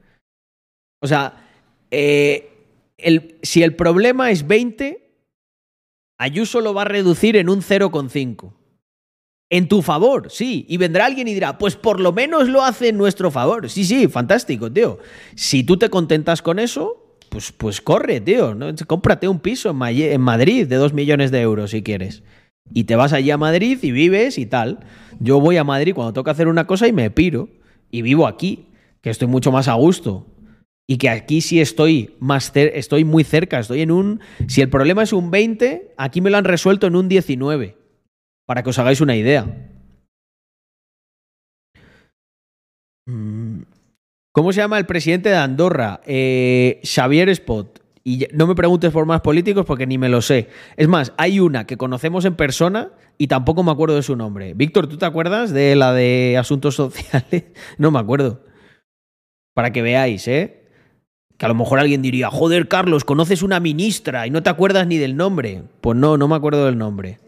O sea, eh, si el problema es 20, Ayuso lo va a reducir en un 0,5. En tu favor, sí. Y vendrá alguien y dirá, pues por lo menos lo hace en nuestro favor. Sí, sí, fantástico, tío. Si tú te contentas con eso, pues, pues corre, tío. ¿no? Cómprate un piso en, Ma en Madrid de 2 millones de euros si quieres. Y te vas allí a Madrid y vives y tal. Yo voy a Madrid cuando toca hacer una cosa y me piro. Y vivo aquí, que estoy mucho más a gusto. Y que aquí sí estoy más estoy muy cerca, estoy en un si el problema es un 20, aquí me lo han resuelto en un 19. Para que os hagáis una idea. Mm. ¿Cómo se llama el presidente de Andorra? Eh, Xavier Spot. Y no me preguntes por más políticos porque ni me lo sé. Es más, hay una que conocemos en persona y tampoco me acuerdo de su nombre. Víctor, ¿tú te acuerdas de la de asuntos sociales? No me acuerdo. Para que veáis, ¿eh? Que a lo mejor alguien diría, joder, Carlos, conoces una ministra y no te acuerdas ni del nombre. Pues no, no me acuerdo del nombre.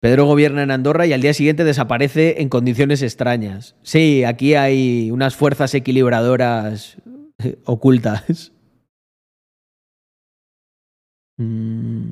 Pedro gobierna en Andorra y al día siguiente desaparece en condiciones extrañas. Sí, aquí hay unas fuerzas equilibradoras ocultas. Mm.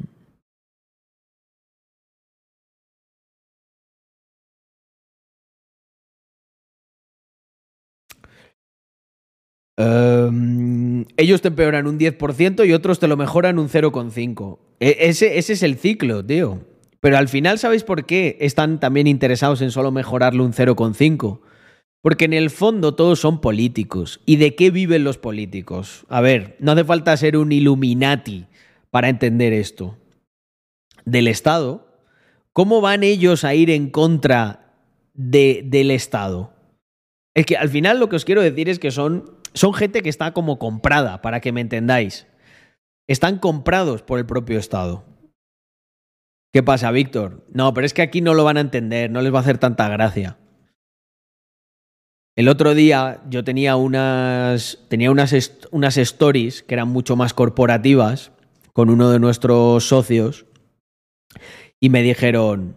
Um, ellos te empeoran un 10% y otros te lo mejoran un 0,5%. E ese es el ciclo, tío. Pero al final, ¿sabéis por qué están también interesados en solo mejorarlo un 0,5? Porque en el fondo todos son políticos. ¿Y de qué viven los políticos? A ver, no hace falta ser un Illuminati para entender esto. Del Estado. ¿Cómo van ellos a ir en contra de, del Estado? Es que al final lo que os quiero decir es que son, son gente que está como comprada, para que me entendáis. Están comprados por el propio Estado. ¿Qué pasa, Víctor? No, pero es que aquí no lo van a entender, no les va a hacer tanta gracia. El otro día yo tenía unas, tenía unas, unas stories que eran mucho más corporativas con uno de nuestros socios y me dijeron,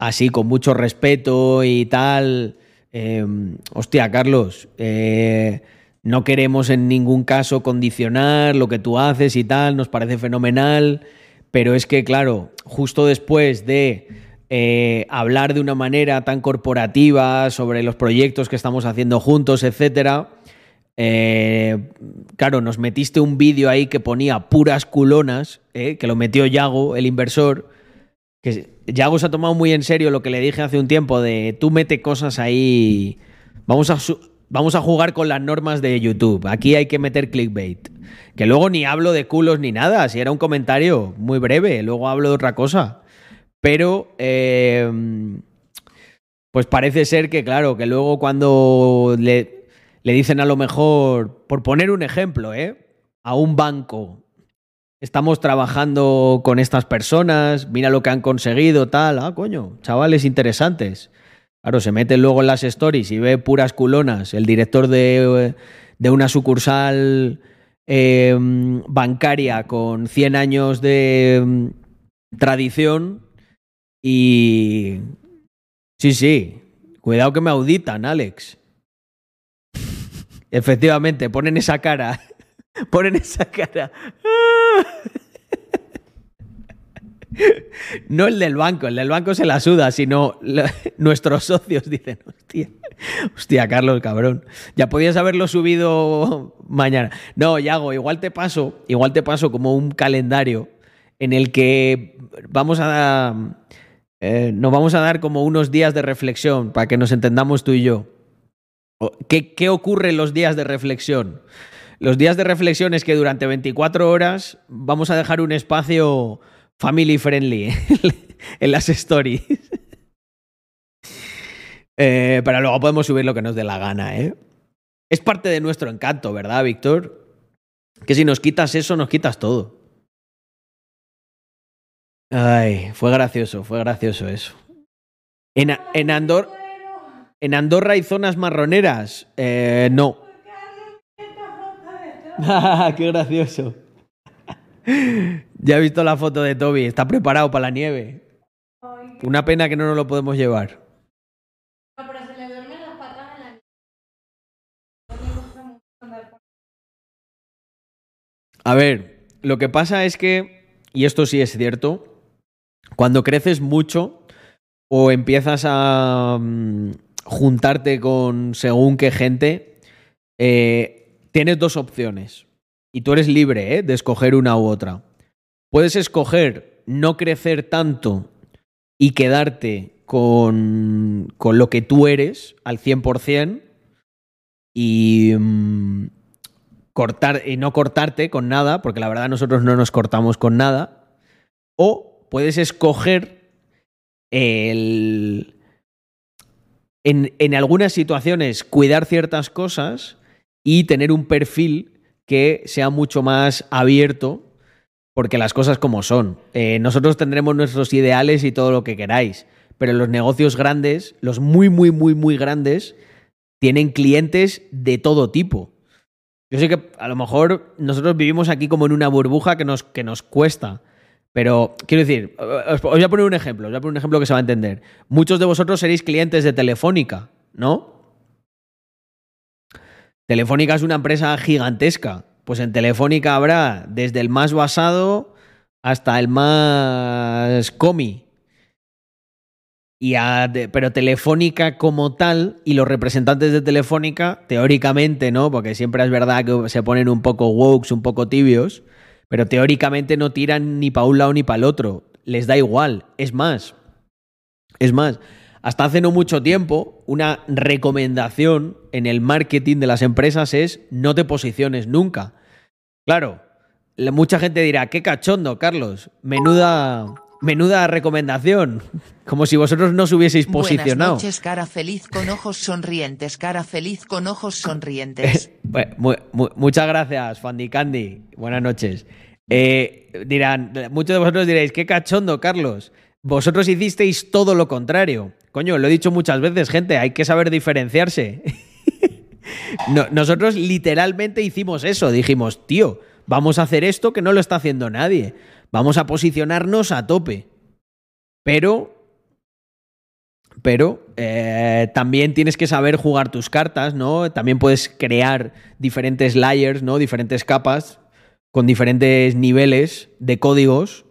así con mucho respeto y tal, eh, hostia, Carlos, eh, no queremos en ningún caso condicionar lo que tú haces y tal, nos parece fenomenal. Pero es que, claro, justo después de eh, hablar de una manera tan corporativa sobre los proyectos que estamos haciendo juntos, etcétera, eh, claro, nos metiste un vídeo ahí que ponía puras culonas, eh, que lo metió Yago, el inversor. Que Yago se ha tomado muy en serio lo que le dije hace un tiempo de tú mete cosas ahí. Vamos a, vamos a jugar con las normas de YouTube. Aquí hay que meter clickbait. Que luego ni hablo de culos ni nada, si era un comentario muy breve, luego hablo de otra cosa. Pero, eh, pues parece ser que, claro, que luego cuando le, le dicen a lo mejor, por poner un ejemplo, ¿eh? a un banco, estamos trabajando con estas personas, mira lo que han conseguido, tal, ah, coño, chavales interesantes. Claro, se mete luego en las stories y ve puras culonas, el director de, de una sucursal eh, bancaria con 100 años de mm, tradición y... Sí, sí, cuidado que me auditan, Alex. Efectivamente, ponen esa cara. Ponen esa cara. No el del banco, el del banco se la suda, sino nuestros socios dicen, hostia, hostia, Carlos, cabrón. Ya podías haberlo subido mañana. No, Yago, igual te paso, igual te paso como un calendario en el que vamos a eh, nos vamos a dar como unos días de reflexión para que nos entendamos tú y yo. O- ¿Qué, ¿Qué ocurre en los días de reflexión? Los días de reflexión es que durante 24 horas vamos a dejar un espacio family friendly en las stories. Eh, pero luego podemos subir lo que nos dé la gana, ¿eh? Es parte de nuestro encanto, ¿verdad, Víctor? Que si nos quitas eso, nos quitas todo. Ay, fue gracioso, fue gracioso eso. En, Andor- en Andorra hay zonas marroneras. Eh, no. Qué gracioso. ya he visto la foto de Toby. Está preparado para la nieve. Una pena que no nos lo podemos llevar. No, pero se le duermen las patas en la No le gusta mucho andar por- A ver, lo que pasa es que, y esto sí es cierto, cuando creces mucho o empiezas a mm, juntarte con según qué gente, eh, tienes dos opciones. Y tú eres libre ¿eh? de escoger una u otra. Puedes escoger no crecer tanto y quedarte con, con lo que tú eres al 100% y mm, cortar y no cortarte con nada, porque la verdad nosotros no nos cortamos con nada, o puedes escoger el en, en algunas situaciones cuidar ciertas cosas y tener un perfil que sea mucho más abierto, porque las cosas como son. Eh, nosotros tendremos nuestros ideales y todo lo que queráis, pero los negocios grandes, los muy, muy, muy, muy grandes, tienen clientes de todo tipo. Yo sé que a lo mejor nosotros vivimos aquí como en una burbuja que nos, que nos cuesta. Pero quiero decir, os, voy a poner un ejemplo, os voy a poner un ejemplo que se va a entender. Muchos de vosotros seréis clientes de Telefónica, ¿no? Telefónica es una empresa gigantesca. Pues en Telefónica habrá desde el más basado hasta el más comi. Y pero Telefónica como tal y los representantes de Telefónica, teóricamente, ¿no? Porque siempre es verdad que se ponen un poco wokes, un poco tibios, pero teóricamente no tiran ni para un lado ni para el otro. Les da igual. Es más, es más, hasta hace no mucho tiempo, una recomendación en el marketing de las empresas es no te posiciones nunca. Claro, la- mucha gente dirá, qué cachondo, Carlos, menuda, menuda recomendación, como si vosotros no os hubieseis posicionado. Buenas noches, cara feliz con ojos sonrientes, cara feliz con ojos sonrientes. Muchas gracias, Fandy Candy. Buenas noches. Eh, dirán, muchos de vosotros diréis, qué cachondo, Carlos. Vosotros hicisteis todo lo contrario. Coño, lo he dicho muchas veces, gente, hay que saber diferenciarse. No- nosotros literalmente hicimos eso. Dijimos, tío, vamos a hacer esto que no lo está haciendo nadie. Vamos a posicionarnos a tope. Pero pero eh, también tienes que saber jugar tus cartas, ¿no? También puedes crear diferentes layers, ¿no? Diferentes capas con diferentes niveles de códigos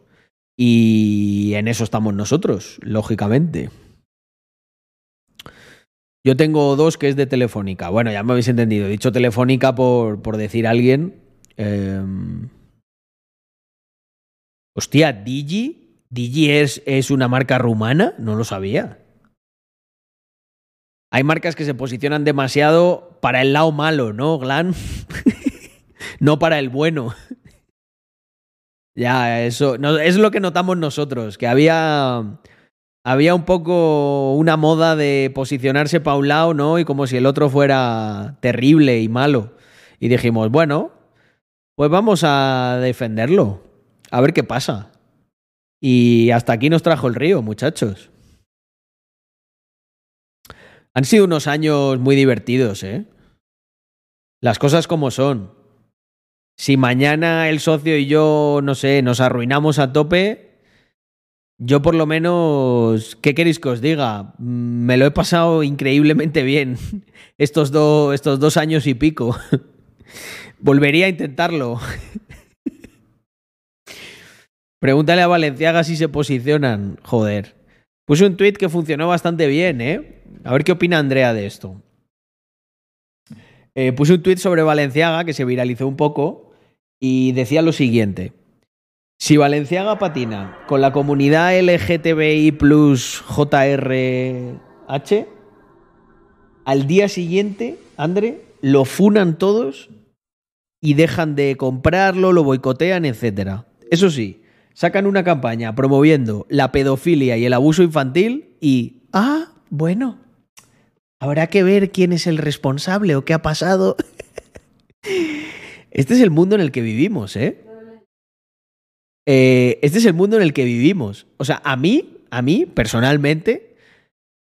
y en eso estamos nosotros, lógicamente. Yo tengo dos que es de Telefónica. Bueno, ya me habéis entendido. He dicho Telefónica por, por decir a alguien. Eh, Hostia, Digi. Digi es, es una marca rumana. No lo sabía. Hay marcas que se posicionan demasiado para el lado malo, ¿no, Glan? no para el bueno. Ya, eso no, es lo que notamos nosotros, que había, había un poco una moda de posicionarse para un lado, ¿no? Y como si el otro fuera terrible y malo. Y dijimos, bueno, pues vamos a defenderlo, a ver qué pasa. Y hasta aquí nos trajo el río, muchachos. Han sido unos años muy divertidos, ¿eh? Las cosas como son. Si mañana el socio y yo, no sé, nos arruinamos a tope, yo por lo menos, ¿qué queréis que os diga? Mm, Me lo he pasado increíblemente bien estos, do- estos dos años y pico. Volvería a intentarlo. Pregúntale a Valenciaga si se posicionan. Joder. Puse un tweet que funcionó bastante bien, ¿eh? A ver qué opina Andrea de esto. Eh, puse un tweet sobre Valenciaga que se viralizó un poco y decía lo siguiente. Si Valenciaga patina con la comunidad LGTBI JRH, al día siguiente, André, lo funan todos y dejan de comprarlo, lo boicotean, etc. Eso sí, sacan una campaña promoviendo la pedofilia y el abuso infantil y, ah, bueno, habrá que ver quién es el responsable o qué ha pasado. Este es el mundo en el que vivimos, ¿eh? ¿eh? Este es el mundo en el que vivimos. O sea, a mí, a mí, personalmente,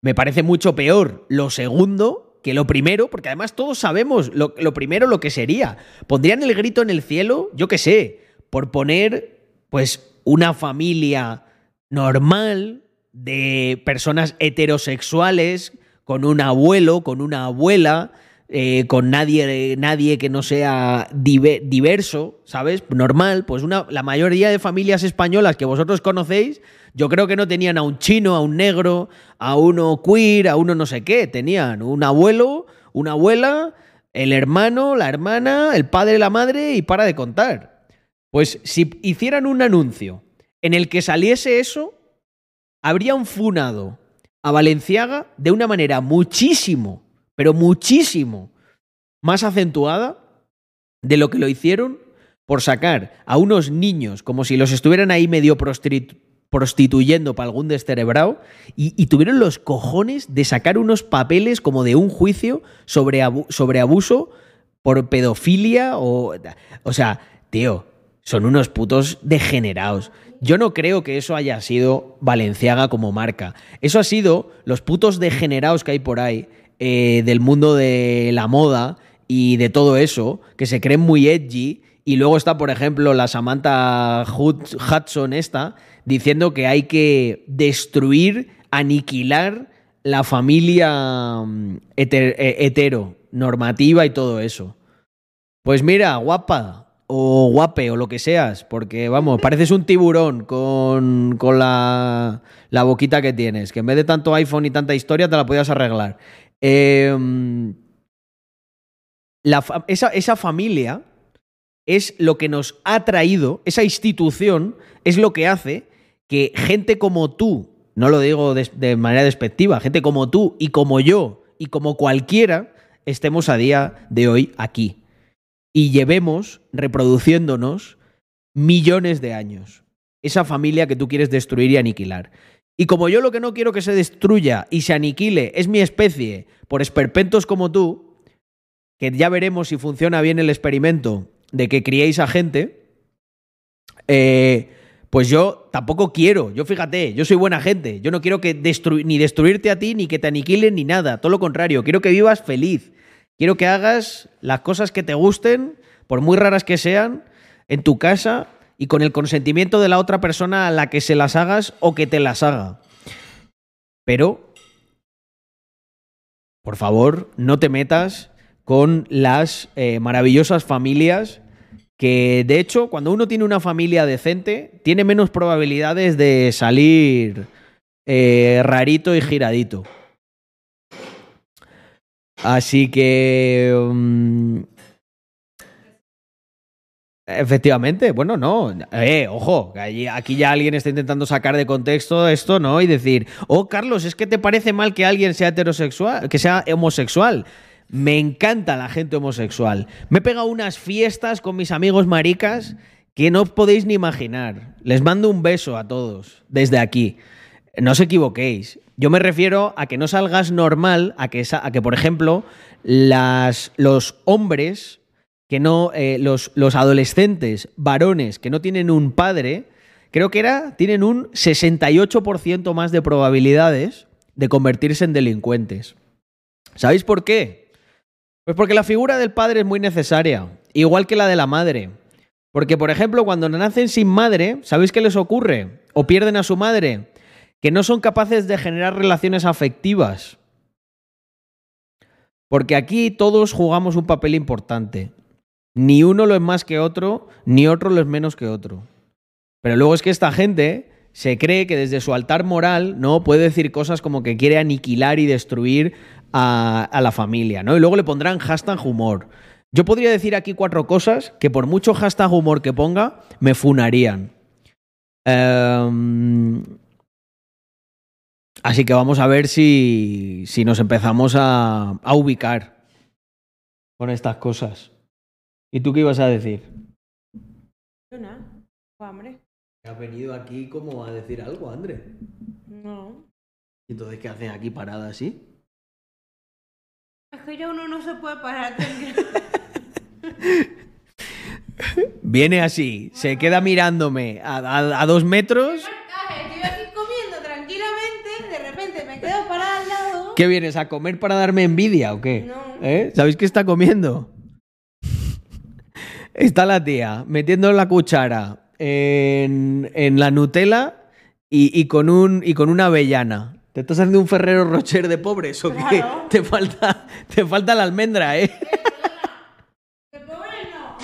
me parece mucho peor lo segundo que lo primero, porque además todos sabemos lo, lo primero lo que sería. Pondrían el grito en el cielo, yo qué sé, por poner, pues, una familia normal de personas heterosexuales con un abuelo, con una abuela, eh, con nadie, nadie que no sea diverso, ¿sabes? Normal, pues una, la mayoría de familias españolas que vosotros conocéis, yo creo que no tenían a un chino, a un negro, a uno queer, a uno no sé qué, tenían un abuelo, una abuela, el hermano, la hermana, el padre, la madre y para de contar. Pues si hicieran un anuncio en el que saliese eso, habrían funado a Valenciaga de una manera muchísimo, pero muchísimo más acentuada de lo que lo hicieron por sacar a unos niños como si los estuvieran ahí medio prostituyendo para algún descerebrado y, tuvieron los cojones de sacar unos papeles como de un juicio sobre, sobre abuso por pedofilia o... O sea, tío, son unos putos degenerados. Yo no creo que eso haya sido Valenciaga como marca. Eso ha sido los putos degenerados que hay por ahí eh, del mundo de la moda y de todo eso, que se creen muy edgy. Y luego está, por ejemplo, la Samantha Hudson esta, diciendo que hay que destruir, aniquilar la familia mm, eh, hetero, normativa y todo eso. Pues mira, guapa, o guape o lo que seas, porque vamos, pareces un tiburón con, con la, la, boquita que tienes, que en vez de tanto iPhone y tanta historia te la podías arreglar. Em, esa, familia es lo que nos ha traído, esa institución es lo que hace que gente como tú, no lo digo de manera despectiva, gente como tú y como yo y como cualquiera, estemos a día de hoy aquí y llevemos reproduciéndonos millones de años. Esa familia que tú quieres destruir y aniquilar. Y como yo lo que no quiero que se destruya y se aniquile es mi especie por esperpentos como tú, que ya veremos si funciona bien el experimento de que criéis a gente, eh, pues yo tampoco quiero, yo fíjate, yo soy buena gente, yo no quiero que ni destruirte a ti, ni que te aniquilen, ni nada, todo lo contrario, quiero que vivas feliz, Quiero que hagas las cosas que te gusten, por muy raras que sean, en tu casa y con el consentimiento de la otra persona a la que se las hagas o que te las haga. Pero, por favor, no te metas con las eh, maravillosas familias que, de hecho, cuando uno tiene una familia decente, tiene menos probabilidades de salir eh, rarito y giradito. Así que... Mm, efectivamente, bueno, no. Eh, ojo, aquí ya alguien está intentando sacar de contexto esto, ¿no? Y decir, oh, Carlos, es que te parece mal que alguien sea heterosexual, que sea homosexual. Me encanta la gente homosexual. Me he pegado unas fiestas con mis amigos maricas que no podéis ni imaginar. Les mando un beso a todos desde aquí. No os equivoquéis. Yo me refiero a que no salgas normal, a que, a que por ejemplo, las, los hombres, que no, eh, los, los adolescentes varones que no tienen un padre, creo que era, tienen un 68% más de probabilidades de convertirse en delincuentes. ¿Sabéis por qué? Pues porque la figura del padre es muy necesaria, igual que la de la madre. Porque, por ejemplo, cuando nacen sin madre, ¿sabéis qué les ocurre? O pierden a su madre que no son capaces de generar relaciones afectivas. Porque aquí todos jugamos un papel importante. Ni uno lo es más que otro, ni otro lo es menos que otro. Pero luego es que esta gente se cree que desde su altar moral, ¿no? Puede decir cosas como que quiere aniquilar y destruir a, la familia, ¿no? Y luego le pondrán hashtag humor. Yo podría decir aquí cuatro cosas que por mucho hashtag humor que ponga, me funarían. Em, así que vamos a ver si, si nos empezamos a ubicar con estas cosas. ¿Y tú qué ibas a decir? Yo nada. Hambre. Has venido aquí como a decir algo, André. No. ¿Y entonces qué haces aquí parada así? Es que ya uno no se puede parar. tranquilo. Viene así, se queda mirándome a, a- a dos metros. Estoy aquí comiendo tranquilamente. De repente me quedo parada al lado. ¿Qué vienes a comer para darme envidia o qué? No. ¿Eh? ¿Sabéis qué está comiendo? Está la tía metiendo la cuchara en, en la Nutella y, y con un, y con una avellana. ¿Te estás haciendo un Ferrero Rocher de pobres o qué? Te falta, te falta la almendra, ¿eh? De pobre no.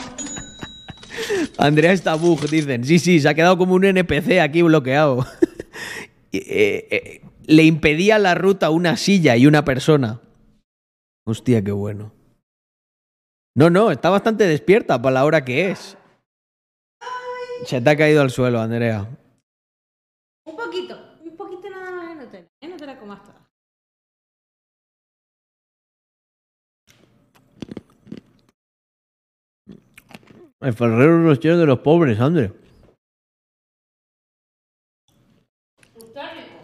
Andrea está bug, dicen. Sí, sí, se ha quedado como un NPC aquí bloqueado. Eh, eh, le impedía la ruta una silla y una persona. Hostia, qué bueno. No, no, está bastante despierta para la hora que es. Se te ha caído al suelo, Andrea. Un poquito. Un poquito nada más Nutella. ¿eh? No te la comas toda. El Ferrero Rocher de los pobres, Andrea. Está rico.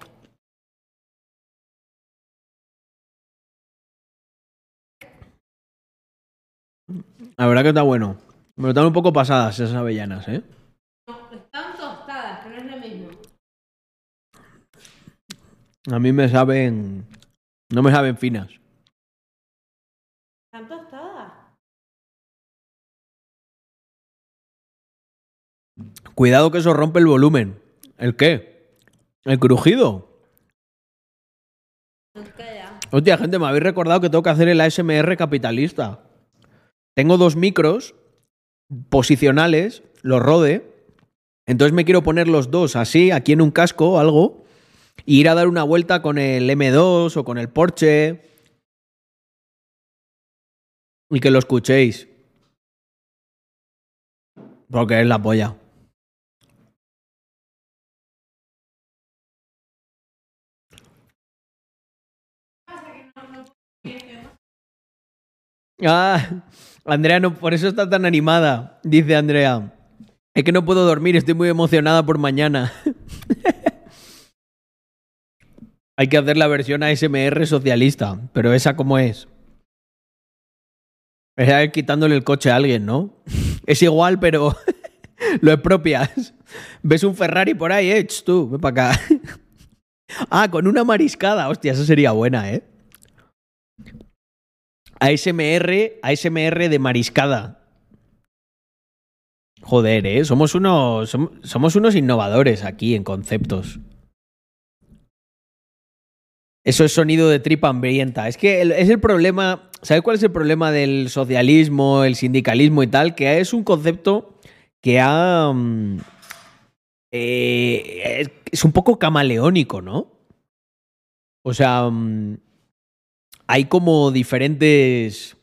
La verdad que está bueno. Me están un poco pasadas esas avellanas, ¿eh? No, están tostadas, que no es lo mismo. A mí me saben... No me saben finas. Están tostadas. Cuidado que eso rompe el volumen. ¿El qué? ¿El crujido? Hostia, gente, me habéis recordado que tengo que hacer el ASMR capitalista. Tengo dos micros posicionales, los Rode. Entonces me quiero poner los dos así, aquí en un casco o algo, e ir a dar una vuelta con el M2 o con el Porsche. Y que lo escuchéis. Porque es la polla. Ah, Andrea, no, por eso está tan animada, dice Andrea. Es que no puedo dormir, estoy muy emocionada por mañana. Hay que hacer la versión ASMR socialista, pero esa cómo es. Es quitándole el coche a alguien, ¿no? Es igual, pero lo expropias. Ves un Ferrari por ahí, eh, tú, ven para acá. Ah, con una mariscada, hostia, esa sería buena, ¿eh? ASMR, ASMR de mariscada. Joder, ¿eh? Somos unos, som- somos unos innovadores aquí en conceptos. Eso es sonido de tripa hambrienta. Es que es el problema. ¿Sabes cuál es el problema del socialismo, el sindicalismo y tal? Que es un concepto que ha. mm, eh, es- es un poco camaleónico, ¿no? O sea. mm, hay como diferentes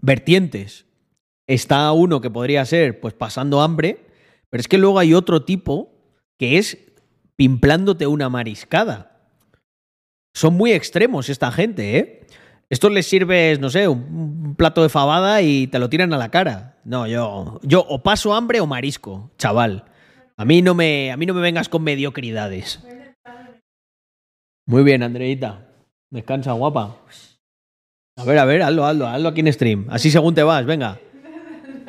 vertientes. Está uno que podría ser, pues, pasando hambre, pero es que luego hay otro tipo que es pimplándote una mariscada. Son muy extremos esta gente, ¿eh? Esto les sirves, no sé, un, un plato de fabada y te lo tiran a la cara. No, yo, yo o paso hambre o marisco, chaval. A mí no me, a mí no me vengas con mediocridades. Muy bien, Andreita. Descansa, guapa. A ver, a ver, hazlo, hazlo, hazlo aquí en stream. Así según te vas, venga.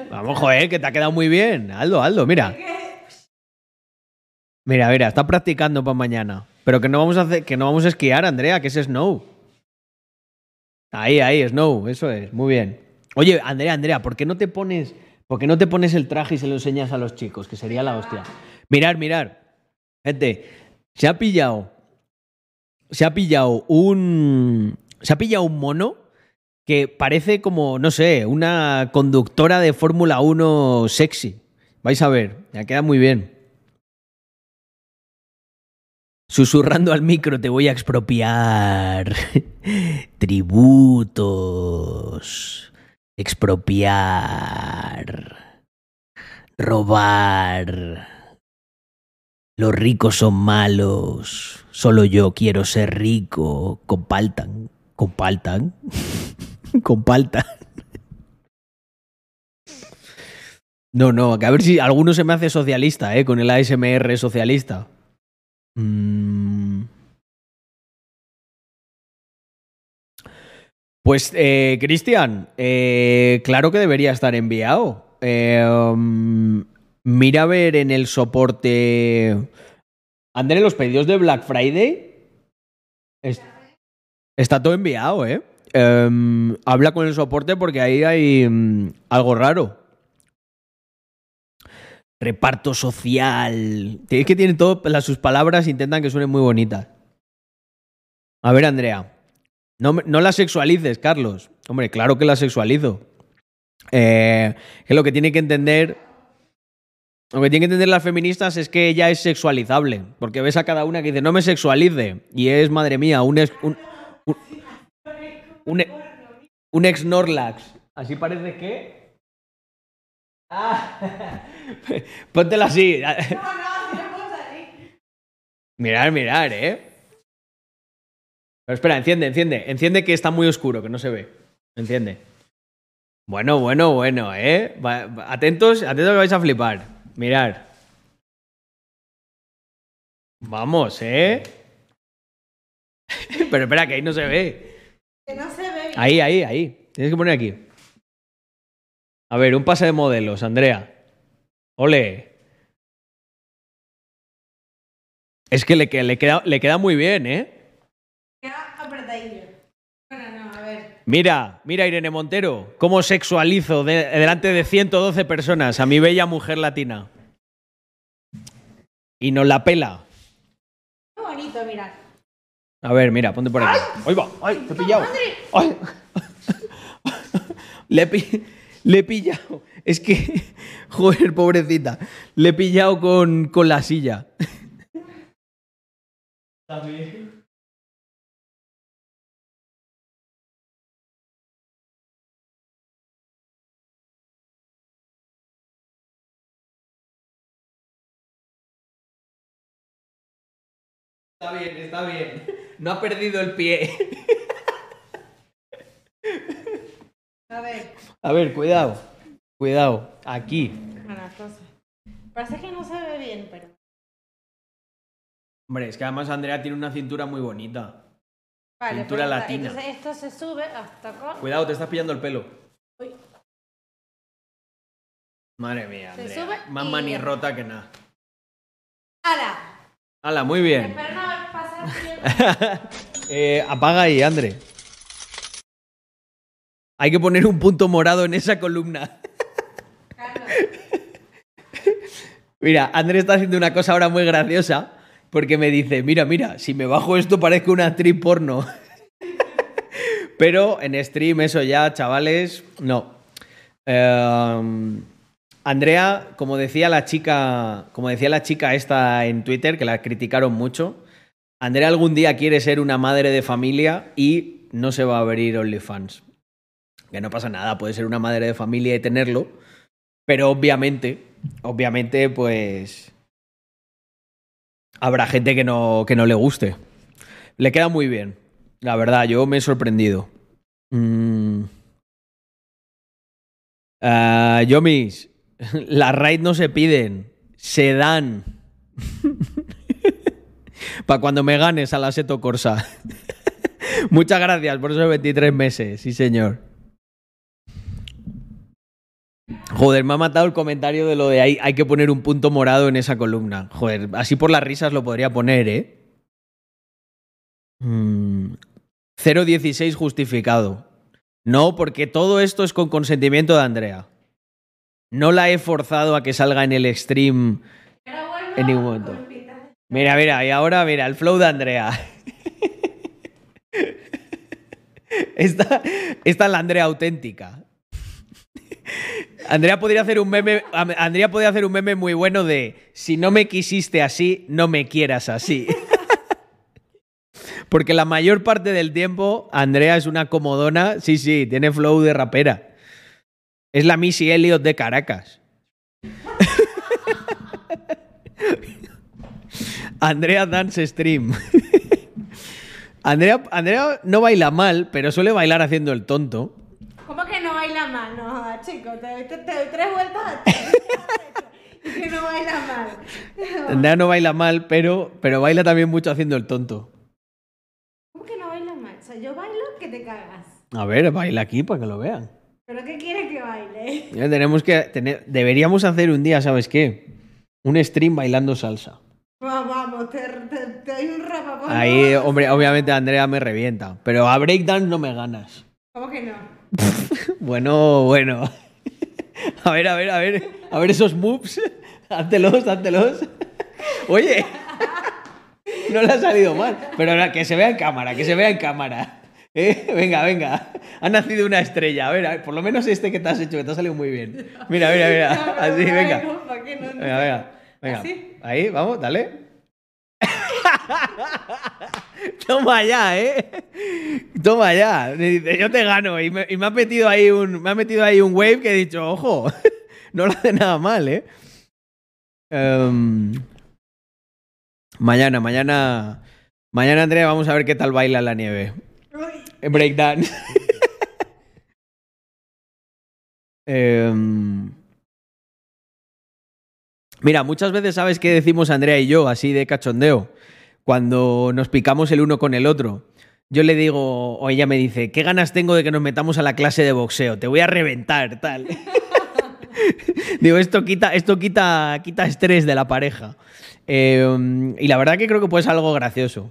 Vamos, joder, que te ha quedado muy bien. Hazlo, hazlo, mira. Mira, mira, está practicando para mañana. Pero que no vamos a hacer, que no vamos a esquiar, Andrea, que es snow. Ahí, ahí, snow, eso es, muy bien. Oye, Andrea, Andrea, ¿por qué no te pones, por qué no te pones el traje y se lo enseñas a los chicos? Que sería la hostia. Mirar, mirar. Gente, se ha pillado. Se ha pillado un. Se ha pillado un mono que parece como, no sé, una conductora de Fórmula 1 sexy. Vais a ver, ya queda muy bien. Susurrando al micro, te voy a expropiar. Tributos. Expropiar. Robar. Los ricos son malos. Solo yo quiero ser rico. Compaltan. Compaltan. Compaltan. No, no, a ver si alguno se me hace socialista, ¿eh? Con el ASMR socialista. Mm. Pues, eh, Cristian, eh, claro que debería estar enviado. Eh, mira a ver en el soporte. André, los pedidos de Black Friday. es- está todo enviado, ¿eh? Em, habla con el soporte porque ahí hay mm, algo raro. Reparto social. Es que tienen todo, las, sus palabras intentan que suenen muy bonitas. A ver, Andrea. No, no la sexualices, Carlos. Hombre, claro que la sexualizo. Eh, que lo que tiene que entender. Lo que tienen que entender las feministas es que ella es sexualizable. Porque ves a cada una que dice, no me sexualice. Y es, madre mía, un, un, un, e- un ex Norlax. Así parece que. Ah, póntela así. No, no, salir. Mirar, mirar, ¿eh? Pero espera, enciende, enciende. Enciende que está muy oscuro, que no se ve. Enciende. Bueno, bueno, bueno, ¿eh? Atentos, atentos que vais a flipar. Mirar. Vamos, ¿eh? Pero espera, que ahí no se ve. Que no se ve. Ahí, ahí, ahí. Tienes que poner aquí. A ver, un pase de modelos, Andrea. Ole. Es que le, que- le queda, le queda muy bien, ¿eh? Queda apretadillo. Bueno, no, a ver. Mira, mira Irene Montero, cómo sexualizo de- delante de 112 personas a mi bella mujer latina. Y nos la pela. Qué bonito, mira. A ver, mira, ponte por aquí. ¡Ay, va! ¡Ay, te he pillado! ¡Ay! Le he, pi- le he pillado. Es que, joder, pobrecita. Le he pillado con, con la silla. Está bien, está bien. No ha perdido el pie. A ver. A ver, cuidado. Cuidado. Aquí. Parece que no se ve bien, pero. Hombre, es que además Andrea tiene una cintura muy bonita. Vale, Cintura latina. Entonces esto se sube hasta acá. Cuidado, te estás pillando el pelo. Uy. Madre mía, Se Andrea. sube Más y- manirrota que nada. ¡Hala! Hala, muy bien. No. Eh, apaga ahí, Andre. Hay que poner un punto morado en esa columna. Mira, André está haciendo una cosa ahora muy graciosa porque me dice, mira, mira, si me bajo esto parezco una actriz porno. Pero en stream eso ya, chavales, no. Eh, Andrea, como decía la chica, como decía la chica esta en Twitter, que la criticaron mucho, Andrea algún día quiere ser una madre de familia y no se va a abrir OnlyFans. Que no pasa nada, puede ser una madre de familia y tenerlo, pero obviamente, obviamente, pues habrá gente que no, que no le guste. Le queda muy bien, la verdad, yo me he sorprendido. Mm. Ah, Yomis, las raid no se piden, se dan. Para cuando me ganes a la Seto Corsa. Muchas gracias por esos 23 meses, sí señor. Joder, me ha matado el comentario de lo de ahí. Hay que poner un punto morado en esa columna. Joder, así por las risas lo podría poner, ¿eh? Mm, 0.16 justificado. No, porque todo esto es con consentimiento de Andrea. No la he forzado a que salga en el stream en ningún momento. Mira, mira, y ahora mira, el flow de Andrea. Esta, es la Andrea auténtica. Andrea podría hacer un meme. Andrea podría hacer un meme muy bueno de si no me quisiste así, no me quieras así. Porque la mayor parte del tiempo Andrea es una comodona. Sí, sí, tiene flow de rapera. Es la Missy Elliott de Caracas. Andrea Dance Stream. Andrea, Andrea no baila mal, pero suele bailar haciendo el tonto. ¿Cómo que no baila mal? No, chico, te, doy tres vueltas a y que no baila mal. Andrea no baila mal, pero, pero baila también mucho haciendo el tonto. ¿Cómo que no baila mal? O sea, yo bailo que te cagas. A ver, baila aquí para que lo vean. ¿Pero qué quieres que baile? Ya tenemos que tener, deberíamos hacer un día, ¿sabes qué? Un stream bailando salsa. Vamos, te, doy un rapapón. Ahí, hombre, obviamente Andrea me revienta. Pero a breakdance no me ganas. ¿Cómo que no? bueno, bueno. A ver, a ver, a ver. A ver esos moves. Háztelos, háztelos. Oye. No le ha salido mal. Pero que se vea en cámara, que se vea en cámara. ¿Eh? Venga, venga. Ha nacido una estrella. A ver, por lo menos este que te has hecho, que te ha salido muy bien. Mira, mira, mira. Así, venga. Venga, venga. Venga. Ahí, vamos, dale. Toma ya, ¿eh? Toma ya. yo te gano. Y me, ha metido ahí un. Me ha metido ahí un wave que he dicho, ojo, no lo hace nada mal, ¿eh? Em, mañana, mañana. Mañana, Andrea, vamos a ver qué tal baila la nieve. Breakdance. eh, Mira, muchas veces sabes qué decimos Andrea y yo, así de cachondeo, cuando nos picamos el uno con el otro. Yo le digo, o ella me dice, ¿qué ganas tengo de que nos metamos a la clase de boxeo? Te voy a reventar, tal. digo, esto quita, esto quita, quita estrés de la pareja. Em, y la verdad que creo que puede ser algo gracioso.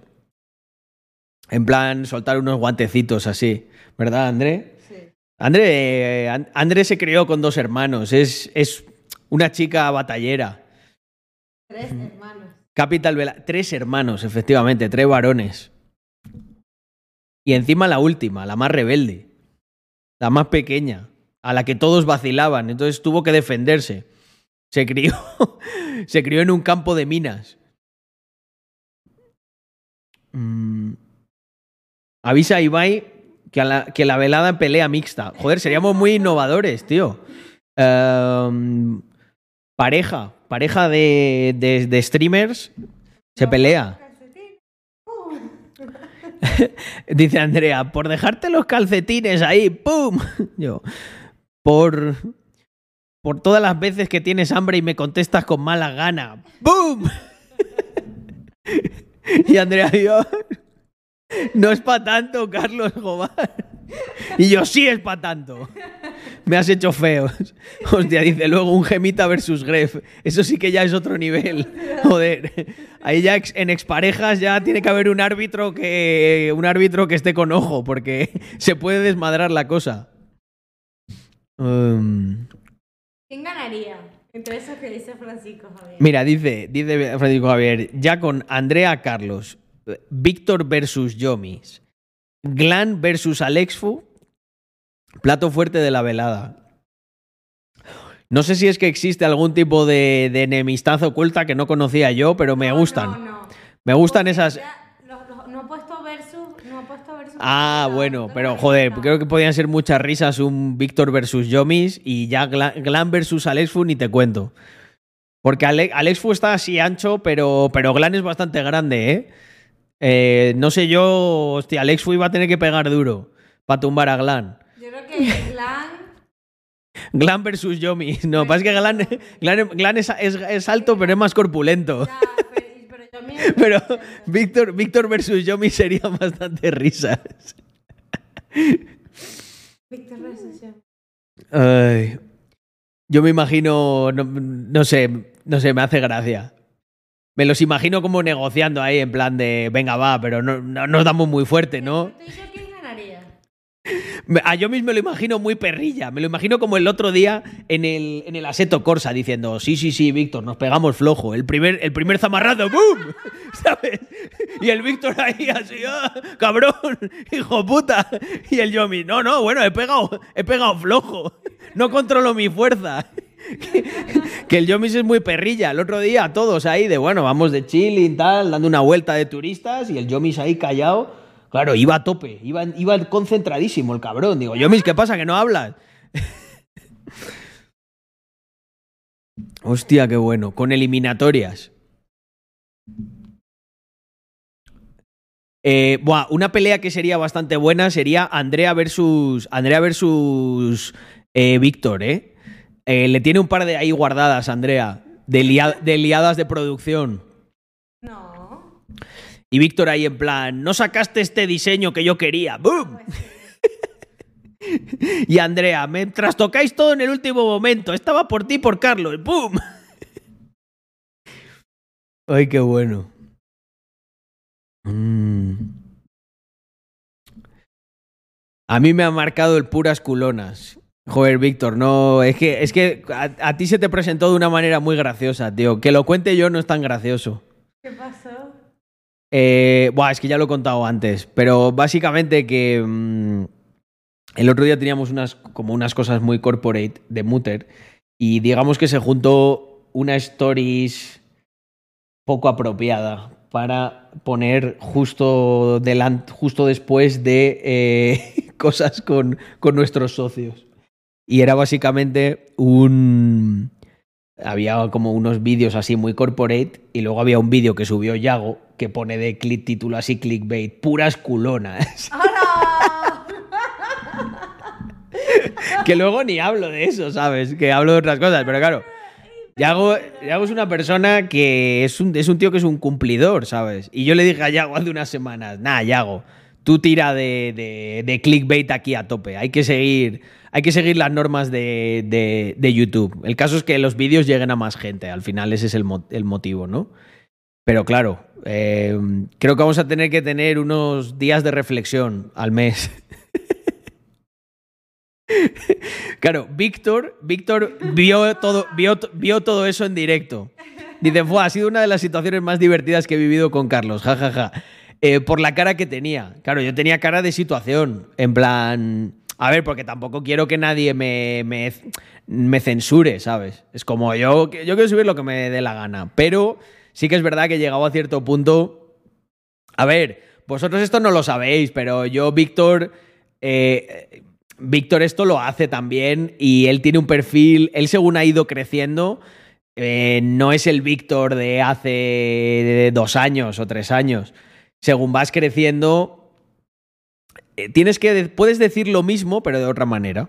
En plan, soltar unos guantecitos así. ¿Verdad, André? Sí. André, eh, André se crió con dos hermanos. Es, es una chica batallera. Tres hermanos. Capital Vela. Tres hermanos, efectivamente, tres varones. Y encima la última, la más rebelde. La más pequeña, a la que todos vacilaban. Entonces tuvo que defenderse. Se crió, se crió en un campo de minas. Mm. Avisa a Ibai que, la, que la velada pelea mixta. Joder, seríamos muy innovadores, tío. Em, pareja, pareja de, de, streamers, se pelea. Dice Andrea, por dejarte los calcetines ahí, ¡pum! Yo, por, por todas las veces que tienes hambre y me contestas con mala gana, ¡pum! y Andrea, yo, no es para tanto, Carlos Jobar. Y yo, sí es para tanto me has hecho feo. Hostia, dice luego un gemita versus Gref. Eso sí que ya es otro nivel. Joder. Ahí ya en exparejas ya tiene que haber un árbitro que un árbitro que esté con ojo porque se puede desmadrar la cosa. Um, ¿Quién ganaría? Entre esos que dice Francisco Javier. Mira, dice, dice Francisco Javier, ya con Andrea Carlos, Víctor versus Yomis, Glan versus Alexfu, Plato fuerte de la velada. No sé si es que existe algún tipo de, enemistad oculta que no conocía yo, pero me gustan. Me gustan esas. No, he puesto versus. No he puesto versus ah, bueno, pero joder, creo que podían ser muchas risas un Víctor versus Yomis y ya Glan versus Alexfu ni te cuento. Porque Alexfu está así ancho, pero, pero Glan es bastante grande, ¿eh? ¿Eh? no sé yo, hostia, Alexfu iba a tener que pegar duro para tumbar a Glan. Glan. Glan versus Yomi. No, pasa que Glan, Glan, es, alto, pero es más corpulento. pero, Víctor, Víctor versus Yomi serían bastante risas. Víctor versus Yomi. Ay, yo me imagino, no, sé, no sé, me hace gracia. Me los imagino como negociando ahí en plan de, venga, va, pero no, nos damos muy fuerte, ¿no? Me- A yo mismo me lo imagino muy perrilla. Me lo imagino como el otro día en el, en el Aseto Corsa diciendo: Sí, sí, sí, Víctor, nos pegamos flojo. El primer, el primer zamarrado, ¡boom! ¿Sabes? Y el Víctor ahí así, ¡ah, cabrón! ¡Hijo puta! Y el Yomi: No, no, bueno, he pegado, he pegado flojo. No controlo mi fuerza. Que, el Yomis es muy perrilla. El otro día todos ahí de, bueno, vamos de chilling, tal, dando una vuelta de turistas y el Yomis ahí callado. Claro, iba a tope, iba, iba concentradísimo el cabrón. Digo, Yomis, ¿qué pasa? ¿Que no hablas? Hostia, qué bueno. Con eliminatorias. Eh, buah, una pelea que sería bastante buena sería Andrea versus. Andrea versus. eh, Víctor, ¿eh? Eh, Le tiene un par de ahí guardadas, Andrea. De, lia- de liadas de producción. No. Y Víctor ahí en plan, no sacaste este diseño que yo quería. ¡Boom! Pues. Y Andrea, me trastocáis todo en el último momento. Estaba por ti, y por Carlos. ¡Boom! Ay, qué bueno. Mm. A mí me ha marcado el puras culonas. Joder, Víctor, no. Es que, es que a, a ti se te presentó de una manera muy graciosa, tío. Que lo cuente yo no es tan gracioso. ¿Qué pasó? Eh, buah, es que ya lo he contado antes, pero básicamente que mm, el otro día teníamos unas, como unas cosas muy corporate de Mutter y digamos que se juntó una stories poco apropiada para poner justo, justo después de eh, cosas con, con nuestros socios. Y era básicamente un... Había como unos vídeos así muy corporate y luego había un vídeo que subió Yago que pone de clip título así clickbait, puras culonas. Que luego ni hablo de eso, ¿sabes? Que hablo de otras cosas, pero claro. Yago, Yago es una persona que es un, es un tío que es un cumplidor, ¿sabes? Y yo le dije a Yago hace unas semanas, nah, Yago, tú tira de, de- de clickbait aquí a tope. Hay que seguir, hay que seguir las normas de, de- YouTube. El caso es que los vídeos lleguen a más gente. Al final ese es el, mo- el motivo, ¿no? Pero claro, eh, creo que vamos a tener que tener unos días de reflexión al mes. Claro, Víctor, Víctor vio todo, vio, vio todo eso en directo. Dice, fue, ha sido una de las situaciones más divertidas que he vivido con Carlos, jajaja. Eh, por la cara que tenía. Claro, yo tenía cara de situación. En plan. A ver, porque tampoco quiero que nadie me, me, censure, ¿sabes? Es como yo, yo quiero subir lo que me dé la gana. Pero sí que es verdad que he llegado a cierto punto. A ver, vosotros esto no lo sabéis, pero yo, Víctor. eh, Víctor esto lo hace también y él tiene un perfil, él según ha ido creciendo, eh, no es el Víctor de hace dos años o tres años. Según vas creciendo, tienes que, puedes decir lo mismo, pero de otra manera.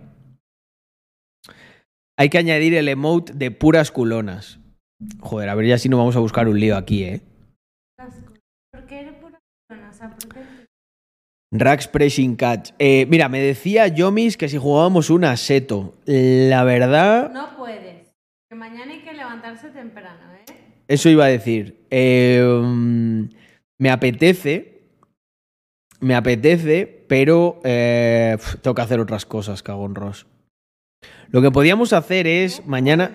Hay que añadir el emote de puras culonas. Joder, a ver ya si no vamos a buscar un lío aquí, ¿eh? ¿Por qué eres pura persona? O sea, ¿por qué? Rax Pressing Catch. Eh, mira, me decía Yomis que si jugábamos un aseto. La verdad, No puedes. Que mañana hay que levantarse temprano, ¿eh? eso iba a decir. Eh, mm, me apetece. Me apetece, pero eh, tengo que hacer otras cosas, cagón Ross. Lo que podíamos hacer es mañana.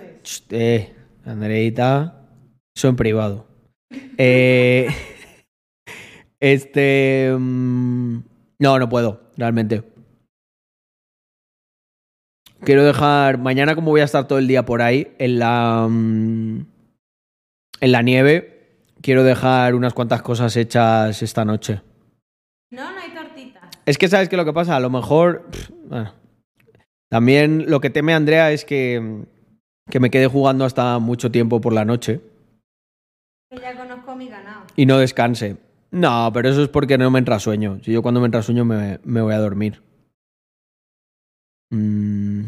Eh, Andreita, eso en privado. Eh, este. mm, no, no puedo, realmente. Quiero dejar. Mañana, como voy a estar todo el día por ahí, en la. mm, En la nieve, quiero dejar unas cuantas cosas hechas esta noche. No, no. Es que, ¿sabes qué es lo que pasa? A lo mejor. pff, bueno. También lo que teme Andrea es que, que me quede jugando hasta mucho tiempo por la noche Que ya conozco mi ganado. y no descanse. No, pero eso es porque no me entra sueño. Si yo cuando me entra sueño me, me voy a dormir. Mm.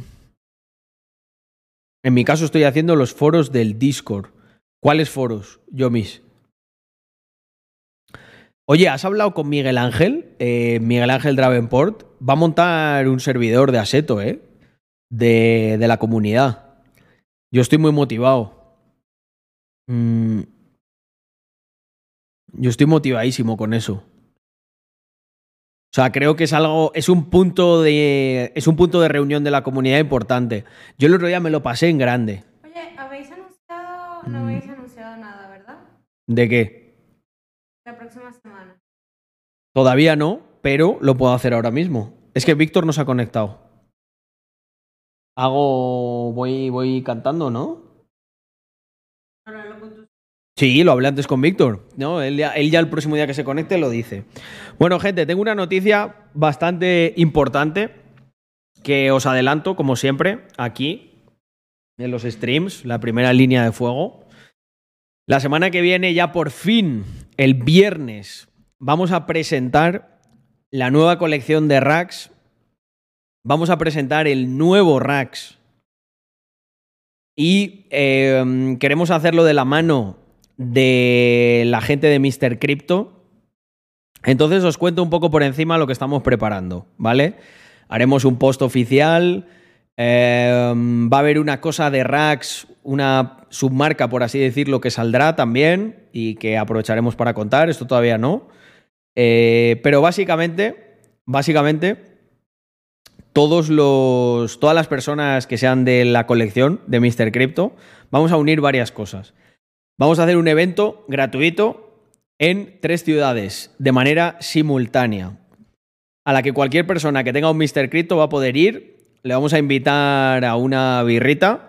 En mi caso estoy haciendo los foros del Discord. ¿Cuáles foros? Yo mis. Oye, ¿has hablado con Miguel Ángel? Eh, Miguel Ángel Dravenport va a montar un servidor de Aseto, ¿eh? De, de la comunidad. Yo estoy muy motivado. Mm. Yo estoy motivadísimo con eso. O sea, creo que es algo, es un punto de, es un punto de reunión de la comunidad importante. Yo el otro día me lo pasé en grande. Oye, ¿habéis anunciado? No habéis anunciado nada, ¿verdad? ¿De qué? La próxima semana. Todavía no, pero lo puedo hacer ahora mismo. Es que Víctor nos ha conectado. Hago, voy, voy cantando, ¿no? Sí, lo hablé antes con Víctor. No, él ya, él ya el próximo día que se conecte lo dice. Bueno, gente, tengo una noticia bastante importante que os adelanto, como siempre, aquí en los streams, la primera línea de fuego. La semana que viene, ya por fin, el viernes, vamos a presentar la nueva colección de racks. Vamos a presentar el nuevo racks. Y eh, queremos hacerlo de la mano de la gente de Mr. Crypto. Entonces os cuento un poco por encima lo que estamos preparando, ¿vale? Haremos un post oficial. eh, va a haber una cosa de racks, una submarca, por así decirlo, que saldrá también y que aprovecharemos para contar. Esto todavía no. Eh, pero básicamente, básicamente, todos los, todas las personas que sean de la colección de Mr. Crypto, vamos a unir varias cosas. Vamos a hacer un evento gratuito en tres ciudades de manera simultánea, a la que cualquier persona que tenga un Mr. Crypto va a poder ir. Le vamos a invitar a una birrita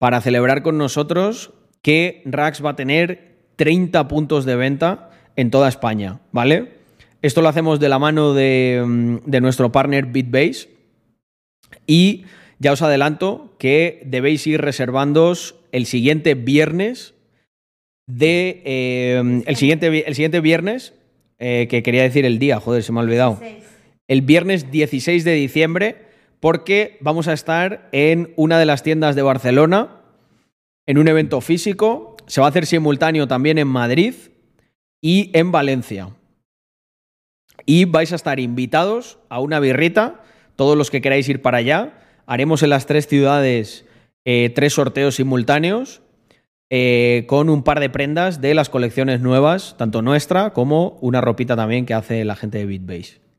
para celebrar con nosotros que Rax va a tener 30 puntos de venta en toda España, ¿vale? Esto lo hacemos de la mano de, mm, de nuestro partner Bitbase. Y ya os adelanto que debéis ir reservándoos el siguiente viernes de eh, el siguiente el siguiente viernes eh, que quería decir el día, joder, se me ha olvidado. El viernes 16 de diciembre porque vamos a estar en una de las tiendas de Barcelona en un evento físico. Se va a hacer simultáneo también en Madrid y en Valencia. Y vais a estar invitados a una birrita, todos los que queráis ir para allá. Haremos en las tres ciudades eh, tres sorteos simultáneos eh, con un par de prendas de las colecciones nuevas, tanto nuestra como una ropita también que hace la gente de Bitbase.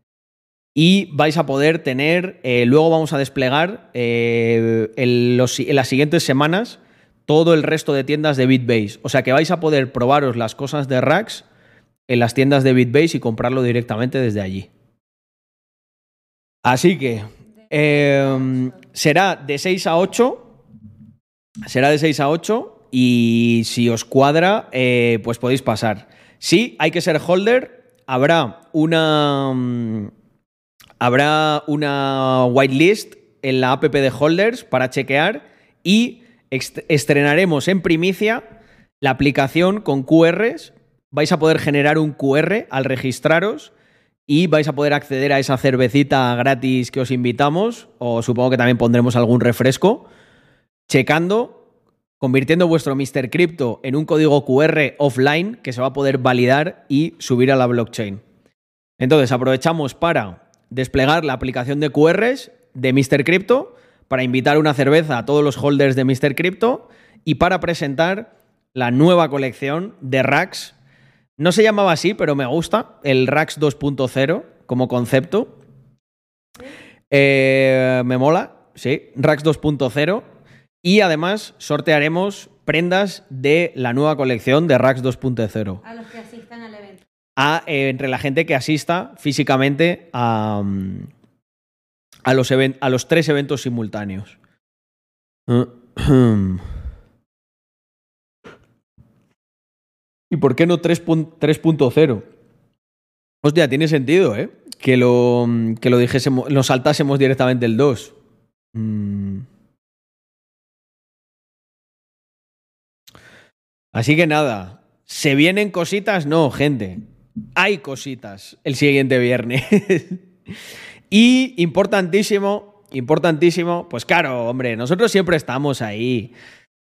Y vais a poder tener, eh, luego vamos a desplegar eh, en, en las siguientes semanas todo el resto de tiendas de Bitbase. O sea que vais a poder probaros las cosas de Rax en las tiendas de Bitbase y comprarlo directamente desde allí. Así que eh, será de 6 a 8. Será de 6 a 8 y si os cuadra, eh, pues podéis pasar. Sí, hay que ser holder. Habrá una... Habrá una whitelist en la app de holders para chequear y estrenaremos en primicia la aplicación con QRs. Vais a poder generar un QR al registraros y vais a poder acceder a esa cervecita gratis que os invitamos o supongo que también pondremos algún refresco checando, convirtiendo vuestro Mr. Crypto en un código QR offline que se va a poder validar y subir a la blockchain. Entonces aprovechamos para desplegar la aplicación de QRs de Mr. Crypto, para invitar una cerveza a todos los holders de Mr. Crypto y para presentar la nueva colección de Rax. No se llamaba así, pero me gusta, el Rax 2.0 como concepto. Eh, me mola, sí, Rax 2.0. Y además sortearemos prendas de la nueva colección de Rax 2.0 A los que asistan al evento. Eh, entre la gente que asista físicamente a, mm, a, los, tres eventos simultáneos. ¿Y por qué no 3.0? 3.0? Hostia, tiene sentido, ¿eh? Que lo, que lo dijésemos, nos saltásemos directamente el 2. Mm. Así que nada, ¿se vienen cositas? No, gente. Hay cositas el siguiente viernes. y importantísimo, importantísimo, pues claro, hombre, nosotros siempre estamos ahí.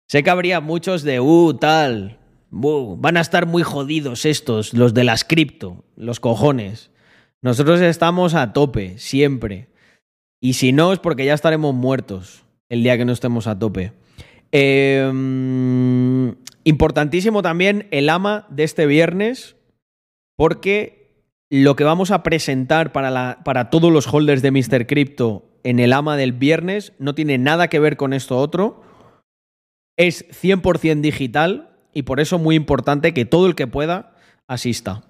Sé que habría muchos de, uh, tal, van a estar muy jodidos estos, los de las cripto, los cojones. Nosotros estamos a tope, siempre. Y si no, es porque ya estaremos muertos el día que no estemos a tope. Eh, importantísimo también el ama de este viernes, porque lo que vamos a presentar para, para todos los holders de Mr. Crypto en el AMA del viernes no tiene nada que ver con esto otro. Es 100% digital y por eso muy importante que todo el que pueda asista.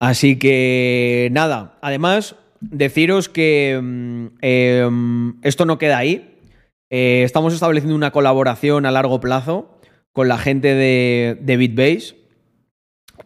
Así que nada, además deciros que mm, mm, esto no queda ahí. Eh, estamos estableciendo una colaboración a largo plazo con la gente de, BitBase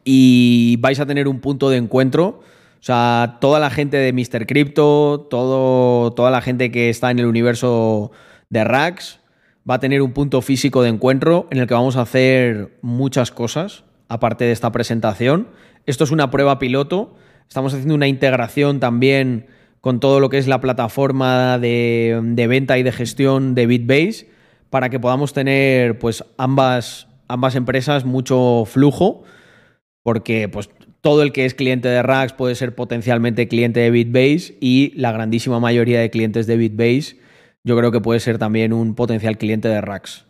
y vais a tener un punto de encuentro. O sea, toda la gente de Mr. Crypto, todo, toda la gente que está en el universo de Rax va a tener un punto físico de encuentro en el que vamos a hacer muchas cosas, aparte de esta presentación. Esto es una prueba piloto. Estamos haciendo una integración también con todo lo que es la plataforma de venta y de gestión de BitBase para que podamos tener pues ambas, ambas empresas mucho flujo porque pues todo el que es cliente de Rax puede ser potencialmente cliente de BitBase y la grandísima mayoría de clientes de BitBase yo creo que puede ser también un potencial cliente de Rax.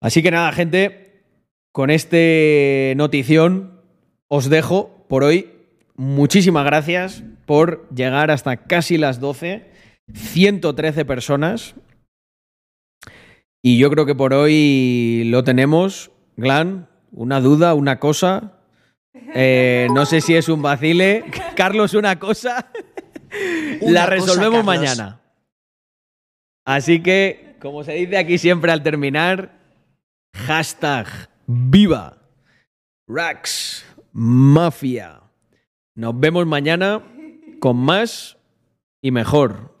Así que nada, gente, con este notición os dejo por hoy. Muchísimas gracias por llegar hasta casi las 12. 113 personas. Y yo creo que por hoy lo tenemos. Glan, una duda, una cosa. Eh, no sé si es un vacile. Carlos, una cosa. Una La resolvemos mañana. Así que, como se dice aquí siempre al terminar, hashtag viva Rax Mafia. Nos vemos mañana con más y mejor.